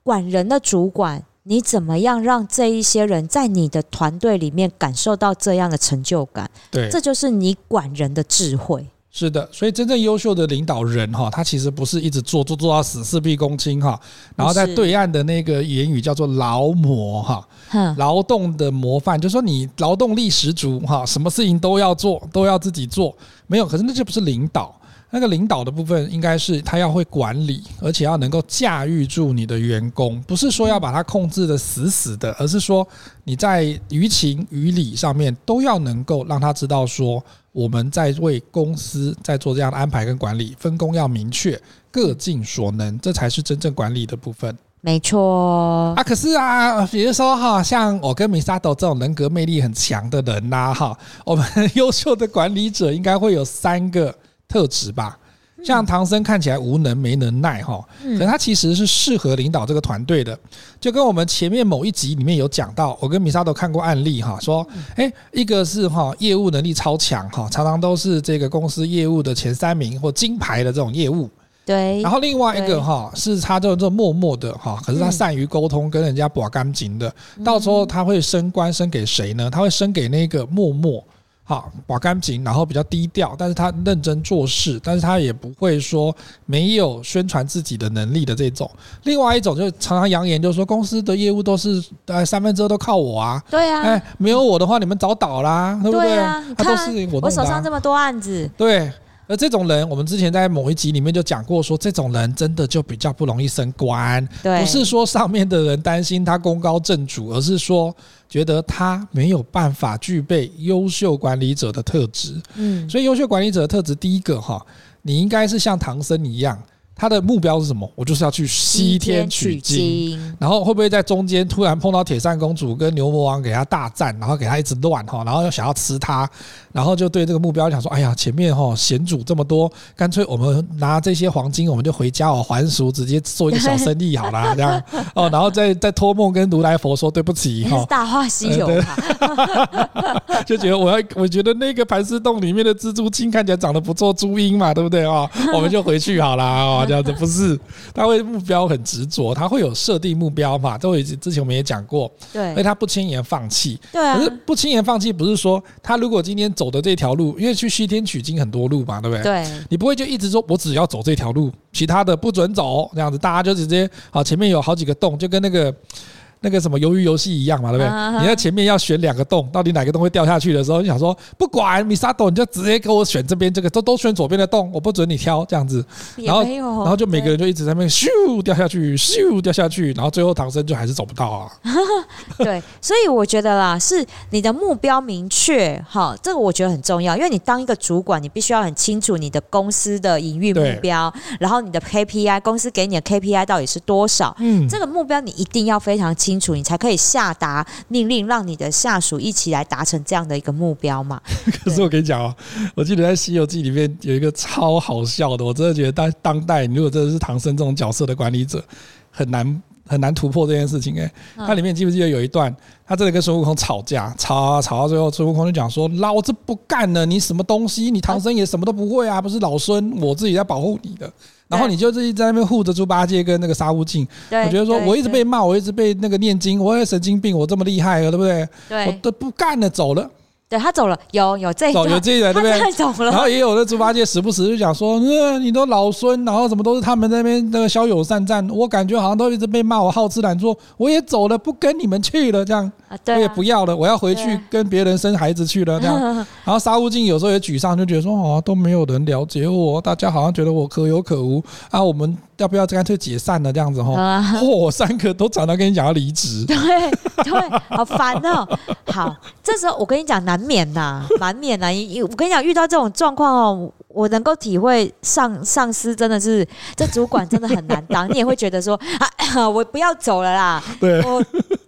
管人的主管，你怎么样让这一些人在你的团队里面感受到这样的成就感？对，这就是你管人的智慧。是的，所以真正优秀的领导人哈，他其实不是一直做做做到死，事必躬亲哈。然后在对岸的那个言语叫做劳模哈，劳动的模范，就是说你劳动力十足哈，什么事情都要做，都要自己做，没有，可是那就不是领导。那个领导的部分应该是他要会管理，而且要能够驾驭住你的员工，不是说要把他控制得死死的，而是说你在于情于理上面都要能够让他知道说我们在为公司在做这样的安排跟管理，分工要明确，各尽所能，这才是真正管理的部分。没错啊，可是啊，比如说哈，像我跟米沙斗这种人格魅力很强的人呐，哈，我们 *laughs* 优秀的管理者应该会有三个。特质吧，像唐僧看起来无能没能耐哈，可他其实是适合领导这个团队的。就跟我们前面某一集里面有讲到，我跟米莎都看过案例哈，说，诶，一个是哈业务能力超强哈，常常都是这个公司业务的前三名或金牌的这种业务。对。然后另外一个哈是他这种默默的哈，可是他善于沟通，跟人家把干净的，到时候他会升官升给谁呢？他会升给那个默默。好，把干净，然后比较低调，但是他认真做事，但是他也不会说没有宣传自己的能力的这种。另外一种就是常常扬言，就是说公司的业务都是呃三分之二都靠我啊。对啊，哎，没有我的话，你们早倒啦，对不对？他都是我，我手上这么多案子。对，而这种人，我们之前在某一集里面就讲过，说这种人真的就比较不容易升官。对，不是说上面的人担心他功高震主，而是说。觉得他没有办法具备优秀管理者的特质，嗯，所以优秀管理者的特质，第一个哈，你应该是像唐僧一样。他的目标是什么？我就是要去西天取经，然后会不会在中间突然碰到铁扇公主跟牛魔王给他大战，然后给他一直乱哈，然后又想要吃他，然后就对这个目标想说：哎呀，前面哈险阻这么多，干脆我们拿这些黄金，我们就回家哦还俗，直接做一个小生意好了，*laughs* 这样哦，然后再再托梦跟如来佛说对不起哈。大话西游 *laughs* 就觉得我要，我觉得那个盘丝洞里面的蜘蛛精看起来长得不错，朱茵嘛，对不对啊？我们就回去好了啊。这样子不是，他会目标很执着，他会有设定目标嘛？都已经之前我们也讲过，对，所以他不轻言放弃。对啊，可是不轻言放弃不是说他如果今天走的这条路，因为去西天取经很多路嘛，对不对？对，你不会就一直说我只要走这条路，其他的不准走，这样子大家就直接好，前面有好几个洞，就跟那个。那个什么鱿鱼游戏一样嘛，对不对？你在前面要选两个洞，到底哪个洞会掉下去的时候，你想说不管米萨斗，你就直接给我选这边这个，都都选左边的洞，我不准你挑这样子。然后然后就每个人就一直在那边咻掉下去，咻掉下去，然后最后唐僧就还是走不到啊。*laughs* 对，所以我觉得啦，是你的目标明确，哈，这个我觉得很重要，因为你当一个主管，你必须要很清楚你的公司的营运目标，然后你的 KPI，公司给你的 KPI 到底是多少？嗯，这个目标你一定要非常清。清楚，你才可以下达命令，让你的下属一起来达成这样的一个目标嘛。*laughs* 可是我跟你讲哦，我记得在《西游记》里面有一个超好笑的，我真的觉得当当代，如果真的是唐僧这种角色的管理者，很难很难突破这件事情。哎，它里面记不记得有一段，他真的跟孙悟空吵架，吵啊吵到最后，孙悟空就讲说：“老子不干了，你什么东西？你唐僧也什么都不会啊，不是老孙我自己在保护你的。”然后你就自己在那边护着猪八戒跟那个沙悟净，我觉得说我一直被骂，我一直被那个念经，我也神经病，我这么厉害了，对不对？对，我都不干了，走了。对他走了，有有这一段，有这一段，对不对？走了。然后也有的猪八戒时不时就讲说，嗯，你都老孙，然后怎么都是他们那边那个骁勇善战，我感觉好像都一直被骂我好吃懒做，我也走了，不跟你们去了，这样，我也不要了，我要回去跟别人生孩子去了，这样。*laughs* 然后沙悟净有时候也沮丧，就觉得说，哦，都没有人了解我，大家好像觉得我可有可无啊，我们。要不要干脆解散了这样子哈？啊嚯，三个都找到跟你讲要离职，*laughs* 对对，好烦哦。好，这时候我跟你讲，难免呐，难免呐。我跟你讲，遇到这种状况哦，我能够体会上上司真的是，这主管真的很难当。*laughs* 你也会觉得说啊，*coughs* 我不要走了啦。对，我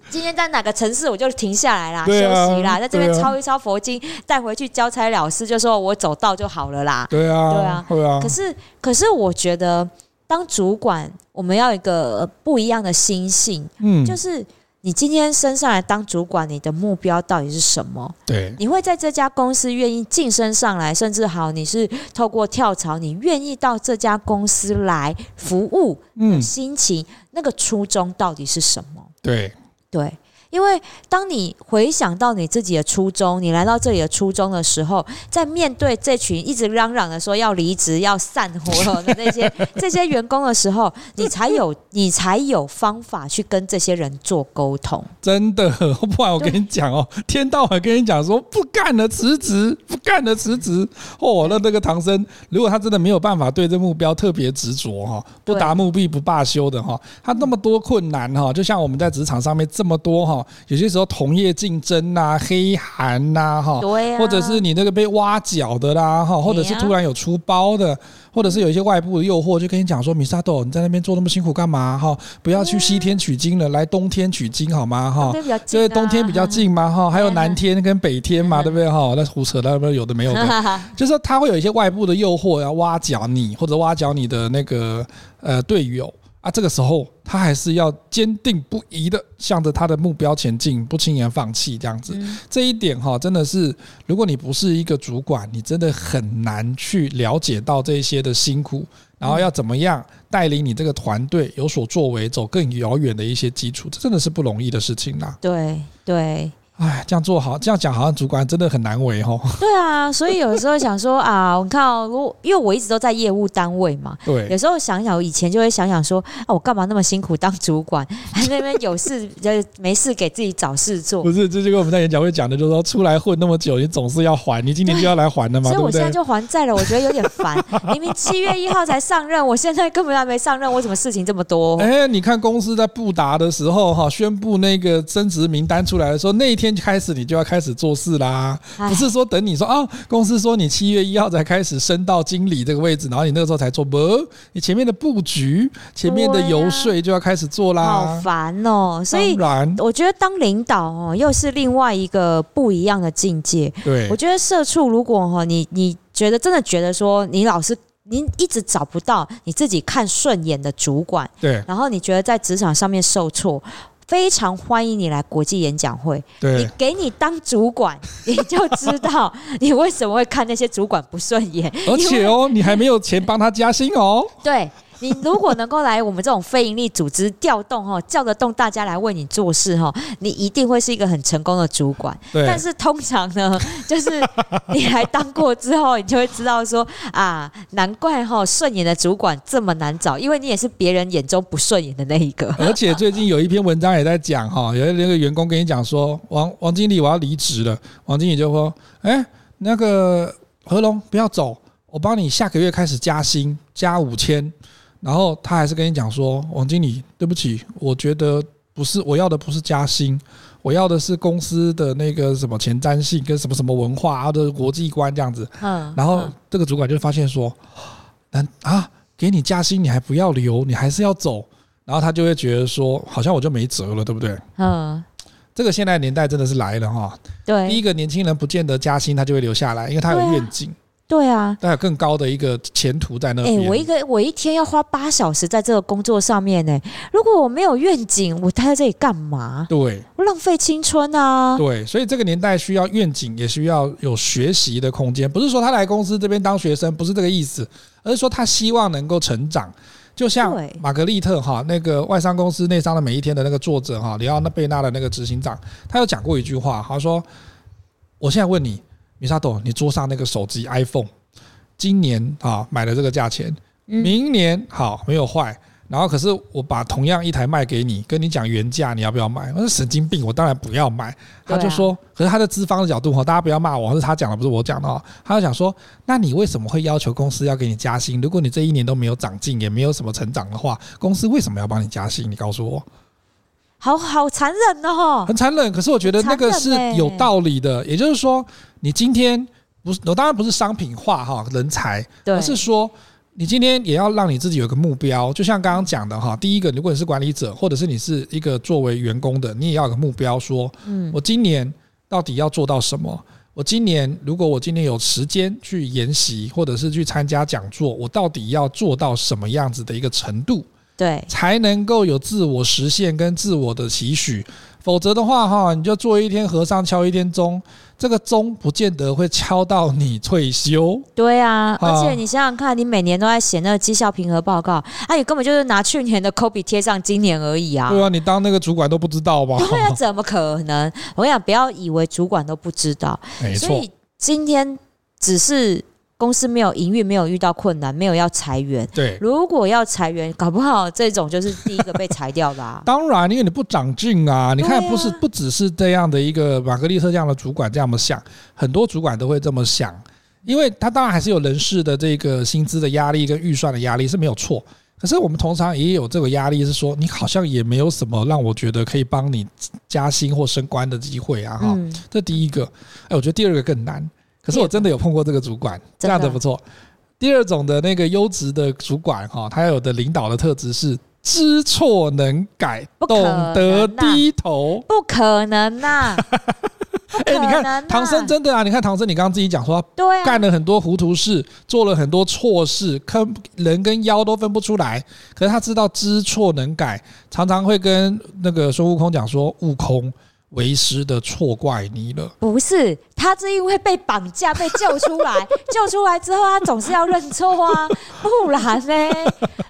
今天在哪个城市，我就停下来啦，啊、休息啦，在这边抄一抄佛经，带回去交差了事，就说我走到就好了啦。对啊，对啊，对啊。可是，可是我觉得当主管，我们要一个不一样的心性，嗯，就是。你今天升上来当主管，你的目标到底是什么？对，你会在这家公司愿意晋升上来，甚至好，你是透过跳槽，你愿意到这家公司来服务，嗯，心情那个初衷到底是什么？对，对。因为当你回想到你自己的初衷，你来到这里的初衷的时候，在面对这群一直嚷嚷的说要离职、要散伙的那些 *laughs* 这些员工的时候，你才有 *laughs* 你才有方法去跟这些人做沟通。真的，不然我跟你讲哦，天到晚跟你讲说不干了辞职，不干了辞职。哦，那那个唐僧，如果他真的没有办法对这目标特别执着哈，不达目的不罢休的哈，他那么多困难哈，就像我们在职场上面这么多哈。有些时候同业竞争呐、黑函呐，哈，或者是你那个被挖角的啦，哈，或者是突然有出包的，或者是有一些外部的诱惑，就跟你讲说，米萨豆，你在那边做那么辛苦干嘛？哈，不要去西天取经了，来冬天取经好吗？哈，因为冬天比较近嘛，哈，还有南天跟北天嘛，对不对？哈，那胡扯那边有的没有的，*laughs* 就是说他会有一些外部的诱惑要挖角你，或者挖角你的那个呃队友。啊，这个时候他还是要坚定不移的向着他的目标前进，不轻言放弃这样子。这一点哈，真的是，如果你不是一个主管，你真的很难去了解到这些的辛苦，然后要怎么样带领你这个团队有所作为，走更遥远的一些基础，这真的是不容易的事情呐。对对。哎，这样做好，这样讲好像主管真的很难为哦。对啊，所以有时候想说啊，我看哦，如因为我一直都在业务单位嘛，*laughs* 对，有时候想想，我以前就会想想说，啊，我干嘛那么辛苦当主管，还那边有事就没事给自己找事做。*laughs* 不是，这就跟我们在演讲会讲的，就是说出来混那么久，你总是要还，你今年就要来还的嘛。所以我现在就还债了，我觉得有点烦。*laughs* 明明七月一号才上任，我现在根本还没上任，为什么事情这么多？哎，你看公司在布达的时候哈，宣布那个升职名单出来的时候，那一天。开始你就要开始做事啦，不是说等你说啊，公司说你七月一号才开始升到经理这个位置，然后你那个时候才做，不，你前面的布局、前面的游说就要开始做啦。好烦哦，所以我觉得当领导哦，又是另外一个不一样的境界。对，我觉得社畜如果哈，你你觉得真的觉得说你老是您一直找不到你自己看顺眼的主管，对，然后你觉得在职场上面受挫。非常欢迎你来国际演讲会。对，你给你当主管，*laughs* 你就知道你为什么会看那些主管不顺眼。而且哦，你还没有钱帮他加薪哦。对。你如果能够来我们这种非营利组织调动哈，叫得动大家来为你做事哈，你一定会是一个很成功的主管。对。但是通常呢，*laughs* 就是你来当过之后，你就会知道说啊，难怪哈顺眼的主管这么难找，因为你也是别人眼中不顺眼的那一个。而且最近有一篇文章也在讲哈，*laughs* 有那个员工跟你讲说，王王经理我要离职了，王经理就说，哎，那个何龙不要走，我帮你下个月开始加薪，加五千。然后他还是跟你讲说，王经理，对不起，我觉得不是我要的，不是加薪，我要的是公司的那个什么前瞻性跟什么什么文化啊的国际观这样子。嗯。然后这个主管就发现说，嗯啊，给你加薪你还不要留，你还是要走，然后他就会觉得说，好像我就没辙了，对不对？嗯。这个现在年代真的是来了哈。对。第一个年轻人不见得加薪他就会留下来，因为他有愿景。对啊，但有更高的一个前途在那边。哎，我一个我一天要花八小时在这个工作上面呢。如果我没有愿景，我待在这里干嘛？对，我浪费青春啊。对，所以这个年代需要愿景，也需要有学习的空间。不是说他来公司这边当学生，不是这个意思，而是说他希望能够成长。就像玛格丽特哈，那个外商公司内商的每一天的那个作者哈，里奥纳贝纳的那个执行长，他有讲过一句话，他说：“我现在问你。”米沙朵，你桌上那个手机 iPhone，今年啊买了这个价钱，明年好没有坏，然后可是我把同样一台卖给你，跟你讲原价，你要不要买？我说神经病，我当然不要买。他就说，可是他的资方的角度哈，大家不要骂我，是他讲的，不是我讲的哦。他就想说，那你为什么会要求公司要给你加薪？如果你这一年都没有长进，也没有什么成长的话，公司为什么要帮你加薪？你告诉我。好好残忍哦，很残忍。可是我觉得那个是有道理的，也就是说，你今天不是，我当然不是商品化哈人才，而是说。你今天也要让你自己有个目标，就像刚刚讲的哈，第一个，如果你是管理者，或者是你是一个作为员工的，你也要有个目标，说，嗯，我今年到底要做到什么？我今年如果我今年有时间去研习，或者是去参加讲座，我到底要做到什么样子的一个程度？对，才能够有自我实现跟自我的期许。否则的话，哈，你就做一天和尚敲一天钟，这个钟不见得会敲到你退休。对啊，而且你想想看，你每年都在写那个绩效评核报告，啊，你根本就是拿去年的 copy 贴上今年而已啊。对啊，你当那个主管都不知道吧？对啊，怎么可能？我跟你讲，不要以为主管都不知道。没错。所以今天只是。公司没有营运，没有遇到困难，没有要裁员。对，如果要裁员，搞不好这种就是第一个被裁掉的啊。*laughs* 当然，因为你不长进啊。你看，不是不只是这样的一个玛格丽特这样的主管这样想，很多主管都会这么想，因为他当然还是有人事的这个薪资的压力跟预算的压力是没有错。可是我们通常也有这个压力，是说你好像也没有什么让我觉得可以帮你加薪或升官的机会啊。哈，这第一个。哎，我觉得第二个更难。可是我真的有碰过这个主管，这样的不错。第二种的那个优质的主管哈，他有的领导的特质是知错能改，懂得低头，不可能呐！*laughs* 哎，你看唐僧真的啊！你看唐僧，你刚刚自己讲说，对，干了很多糊涂事，做了很多错事，坑人跟妖都分不出来。可是他知道知错能改，常常会跟那个孙悟空讲说：“悟空。”为师的错怪你了，不是，他是因为被绑架被救出来，*laughs* 救出来之后他总是要认错啊，不然呢？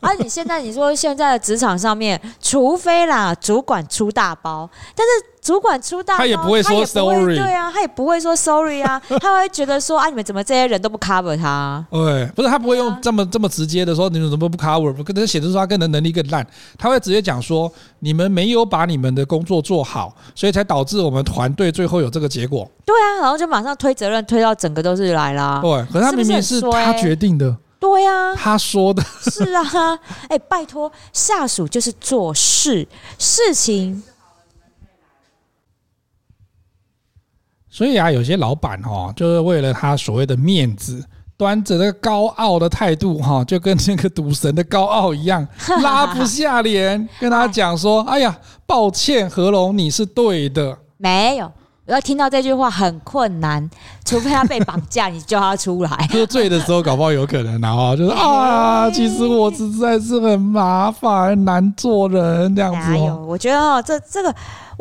啊，你现在你说现在的职场上面，除非啦，主管出大包，但是。主管出大，他也不会说 sorry，对啊，他也不会说 sorry 啊，*laughs* 他会觉得说啊，你们怎么这些人都不 cover 他？对，不是他不会用这么这么直接的说，你们怎么不 cover？不可能写的说他个人能力更烂，他会直接讲说，你们没有把你们的工作做好，所以才导致我们团队最后有这个结果。对啊，然后就马上推责任推到整个都是来啦。对，可是他明明是他决定的。对呀，他说的。是啊，哎，拜托，下属就是做事事情。所以啊，有些老板哈，就是为了他所谓的面子，端着那个高傲的态度哈，*laughs* 就跟那个赌神的高傲一样，拉不下脸跟他讲说：“哎呀，抱歉，何龙，你是对的。”没有。要听到这句话很困难，除非他被绑架，你叫他出来。*laughs* 喝醉的时候搞不好有可能，然后就是啊，其实我实在是很麻烦，难做人这样子。哎呦，我觉得哦，这这个，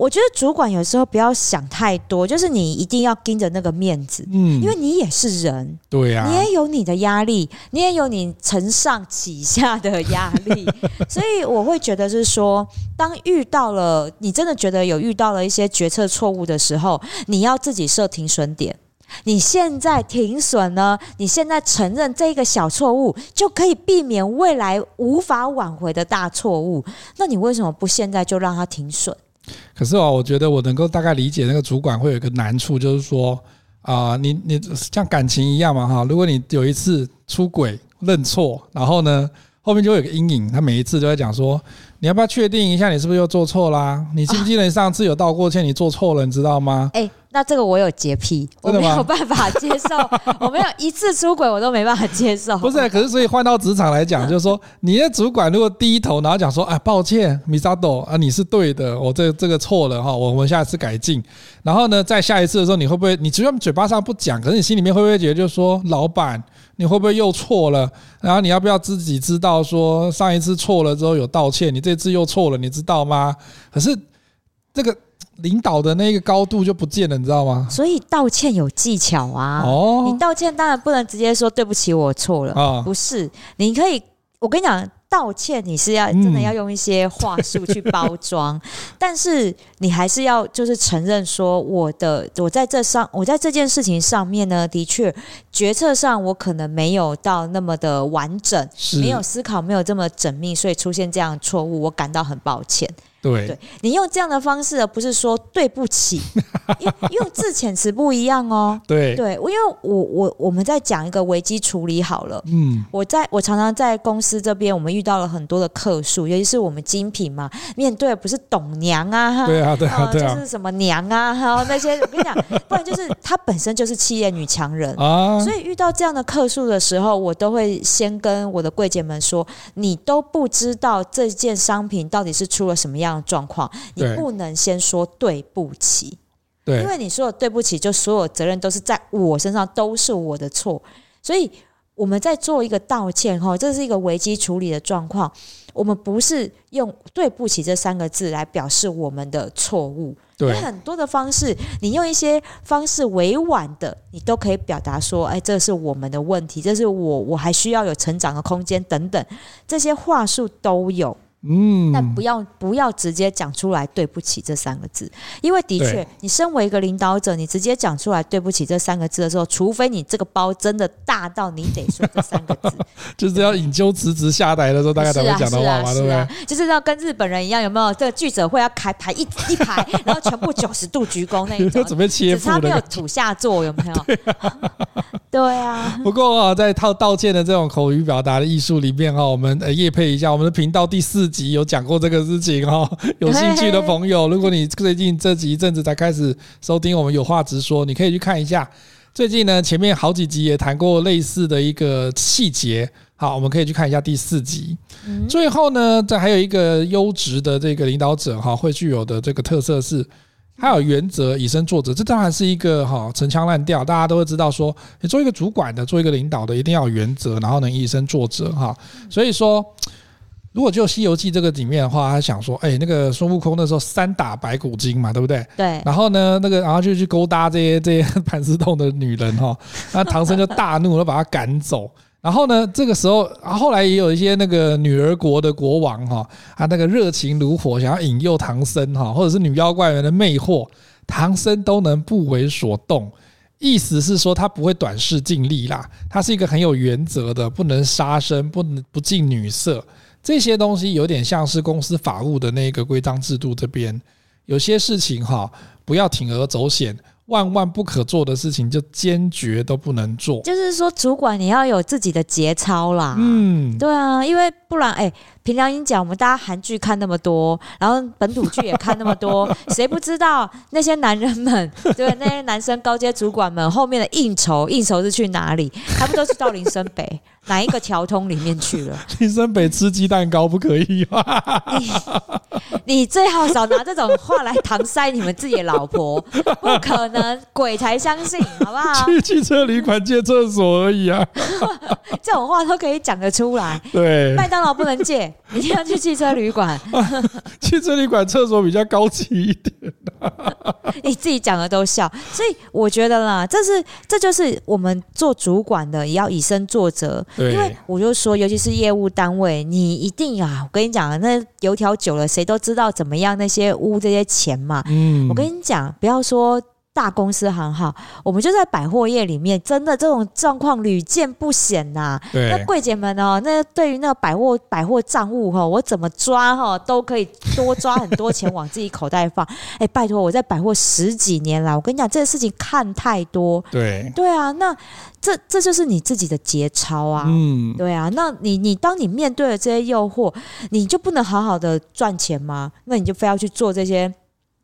我觉得主管有时候不要想太多，就是你一定要盯着那个面子，嗯，因为你也是人，对呀，你也有你的压力，你也有你承上启下的压力，*laughs* 所以我会觉得是说，当遇到了你真的觉得有遇到了一些决策错误的时候。你要自己设停损点。你现在停损呢？你现在承认这一个小错误，就可以避免未来无法挽回的大错误。那你为什么不现在就让他停损？可是哦，我觉得我能够大概理解那个主管会有一个难处，就是说啊，你你像感情一样嘛哈。如果你有一次出轨认错，然后呢，后面就会有个阴影，他每一次都在讲说。你要不要确定一下，你是不是又做错啦？你记不记得你上次有道过歉，你做错了，你知道吗？哎，那这个我有洁癖，我没有办法接受，*laughs* 我没有一次出轨我都没办法接受。不是，可是所以换到职场来讲，就是说你的主管如果低头，然后讲说，哎，抱歉，米萨朵啊，你是对的，我这这个错了哈，我们下一次改进。然后呢，在下一次的时候，你会不会？你只要嘴巴上不讲，可是你心里面会不会觉得，就是说，老板。你会不会又错了？然后你要不要自己知道说上一次错了之后有道歉？你这次又错了，你知道吗？可是这个领导的那个高度就不见了，你知道吗？所以道歉有技巧啊。哦，你道歉当然不能直接说对不起，我错了啊。不是，你可以，我跟你讲，道歉你是要真的要用一些话术去包装，嗯、*laughs* 但是你还是要就是承认说，我的我在这上我在这件事情上面呢，的确决策上我可能没有到那么的完整，没有思考没有这么缜密，所以出现这样的错误，我感到很抱歉。对，对你用这样的方式，而不是说对不起，*laughs* 因为用字遣词不一样哦。对。对，因为我我我们在讲一个危机处理好了。嗯，我在我常常在公司这边，我们遇到了很多的客诉，尤其是我们精品嘛，面对的不是董娘啊，对啊对啊对啊，就是什么娘啊，还有那些我跟你讲，不然就是她本身就是企业女强人。啊。所以遇到这样的客诉的时候，我都会先跟我的柜姐们说，你都不知道这件商品到底是出了什么样状况，你不能先说对不起，对，因为你说的对不起，就所有责任都是在我身上，都是我的错。所以我们在做一个道歉，哈，这是一个危机处理的状况。我们不是用对不起这三个字来表示我们的错误，对，有很多的方式，你用一些方式委婉的，你都可以表达说，哎，这是我们的问题，这是我，我还需要有成长的空间等等，这些话术都有。嗯，但不要不要直接讲出来“对不起”这三个字，因为的确，你身为一个领导者，你直接讲出来“对不起”这三个字的时候，除非你这个包真的大到你得说这三个字，*laughs* 就是要引咎辞职下台的时候，大概才会讲的话嘛，对不对？就是要跟日本人一样，有没有？这个记者会要开排一一排，*laughs* 然后全部九十度鞠躬那一种，*laughs* 准备切腹，只差没有土下座，有没有？对啊。*laughs* 不过啊，在套道歉的这种口语表达的艺术里面哈，我们呃业配一下我们的频道第四。集有讲过这个事情哈，*laughs* 有兴趣的朋友，如果你最近这几一阵子才开始收听我们有话直说，你可以去看一下。最近呢，前面好几集也谈过类似的一个细节，好，我们可以去看一下第四集。最后呢，这还有一个优质的这个领导者哈，会具有的这个特色是，他有原则，以身作则。这当然是一个哈陈腔滥调，大家都会知道说，你做一个主管的，做一个领导的，一定要有原则，然后能以身作则哈。所以说。如果就《西游记》这个里面的话，他想说，哎，那个孙悟空那时候三打白骨精嘛，对不对？对。然后呢，那个然后就去勾搭这些这些 *laughs* 盘丝洞的女人哈，那唐僧就大怒了，把他赶走。然后呢，这个时候，然后来也有一些那个女儿国的国王哈，他那个热情如火，想要引诱唐僧哈，或者是女妖怪们的魅惑，唐僧都能不为所动。意思是说，他不会短视尽力啦，他是一个很有原则的，不能杀生，不能不近女色。这些东西有点像是公司法务的那个规章制度这边，有些事情哈，不要铤而走险。万万不可做的事情，就坚决都不能做。就是说，主管你要有自己的节操啦。嗯，对啊，因为不然，哎，平良心讲，我们大家韩剧看那么多，然后本土剧也看那么多，*laughs* 谁不知道那些男人们，对，那些男生高阶主管们后面的应酬，应酬是去哪里？他们都是到林森北哪一个桥通里面去了？*laughs* 林森北吃鸡蛋糕不可以吗？你 *laughs* 你最好少拿这种话来搪塞你们自己的老婆，不可能。鬼才相信，好不好？去 *laughs* 汽车旅馆借厕所而已啊，这种话都可以讲得出来。对，麦当劳不能借，一定要去汽车旅馆。汽车旅馆厕所比较高级一点。你自己讲的都笑，所以我觉得啦，这是这就是我们做主管的也要以身作则。因为我就说，尤其是业务单位，你一定啊，我跟你讲，那油条久了，谁都知道怎么样那些污这些钱嘛。嗯，我跟你讲，不要说。大公司很好，我们就在百货业里面，真的这种状况屡见不鲜呐、啊。那柜姐们哦，那对于那个百货百货账务哈，我怎么抓哈都可以多抓很多钱往自己口袋放。*laughs* 哎，拜托，我在百货十几年了，我跟你讲，这个事情看太多。对对啊，那这这就是你自己的节操啊。嗯，对啊，那你你当你面对了这些诱惑，你就不能好好的赚钱吗？那你就非要去做这些。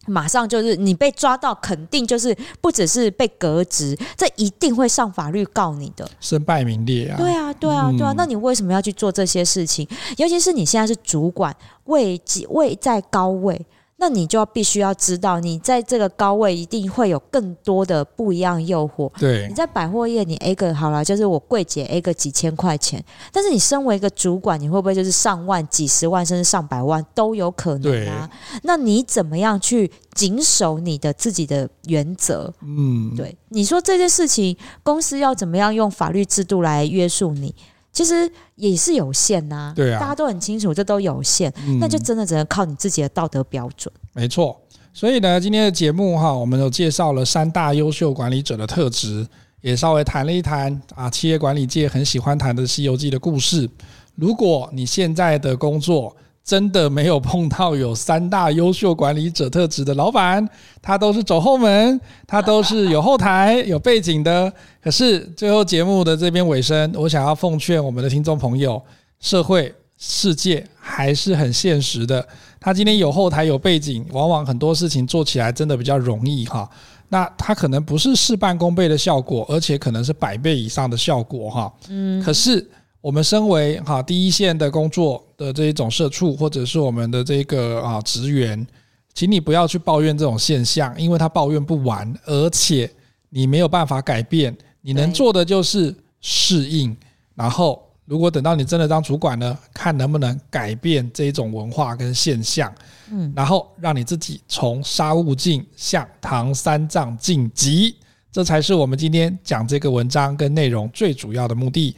马上就是你被抓到，肯定就是不只是被革职，这一定会上法律告你的，身败名裂啊！对啊，对啊，对啊！那你为什么要去做这些事情？尤其是你现在是主管，位位在高位。那你就要必须要知道，你在这个高位一定会有更多的不一样诱惑。对，你在百货业，你 A 个好了，就是我柜姐 A 个几千块钱，但是你身为一个主管，你会不会就是上万、几十万，甚至上百万都有可能啊？那你怎么样去谨守你的自己的原则？嗯，对，你说这件事情，公司要怎么样用法律制度来约束你？其实也是有限呐、啊。对啊，大家都很清楚，这都有限，嗯、那就真的只能靠你自己的道德标准。没错。所以呢，今天的节目哈，我们有介绍了三大优秀管理者的特质，也稍微谈了一谈啊，企业管理界很喜欢谈的《西游记》的故事。如果你现在的工作真的没有碰到有三大优秀管理者特质的老板，他都是走后门，他都是有后台、有背景的。可是最后节目的这边尾声，我想要奉劝我们的听众朋友，社会世界还是很现实的。他今天有后台有背景，往往很多事情做起来真的比较容易哈。那他可能不是事半功倍的效果，而且可能是百倍以上的效果哈。嗯。可是我们身为哈第一线的工作的这一种社畜，或者是我们的这个啊职员，请你不要去抱怨这种现象，因为他抱怨不完，而且你没有办法改变，你能做的就是适应，然后。如果等到你真的当主管呢，看能不能改变这种文化跟现象，嗯，然后让你自己从沙悟净向唐三藏晋级，这才是我们今天讲这个文章跟内容最主要的目的。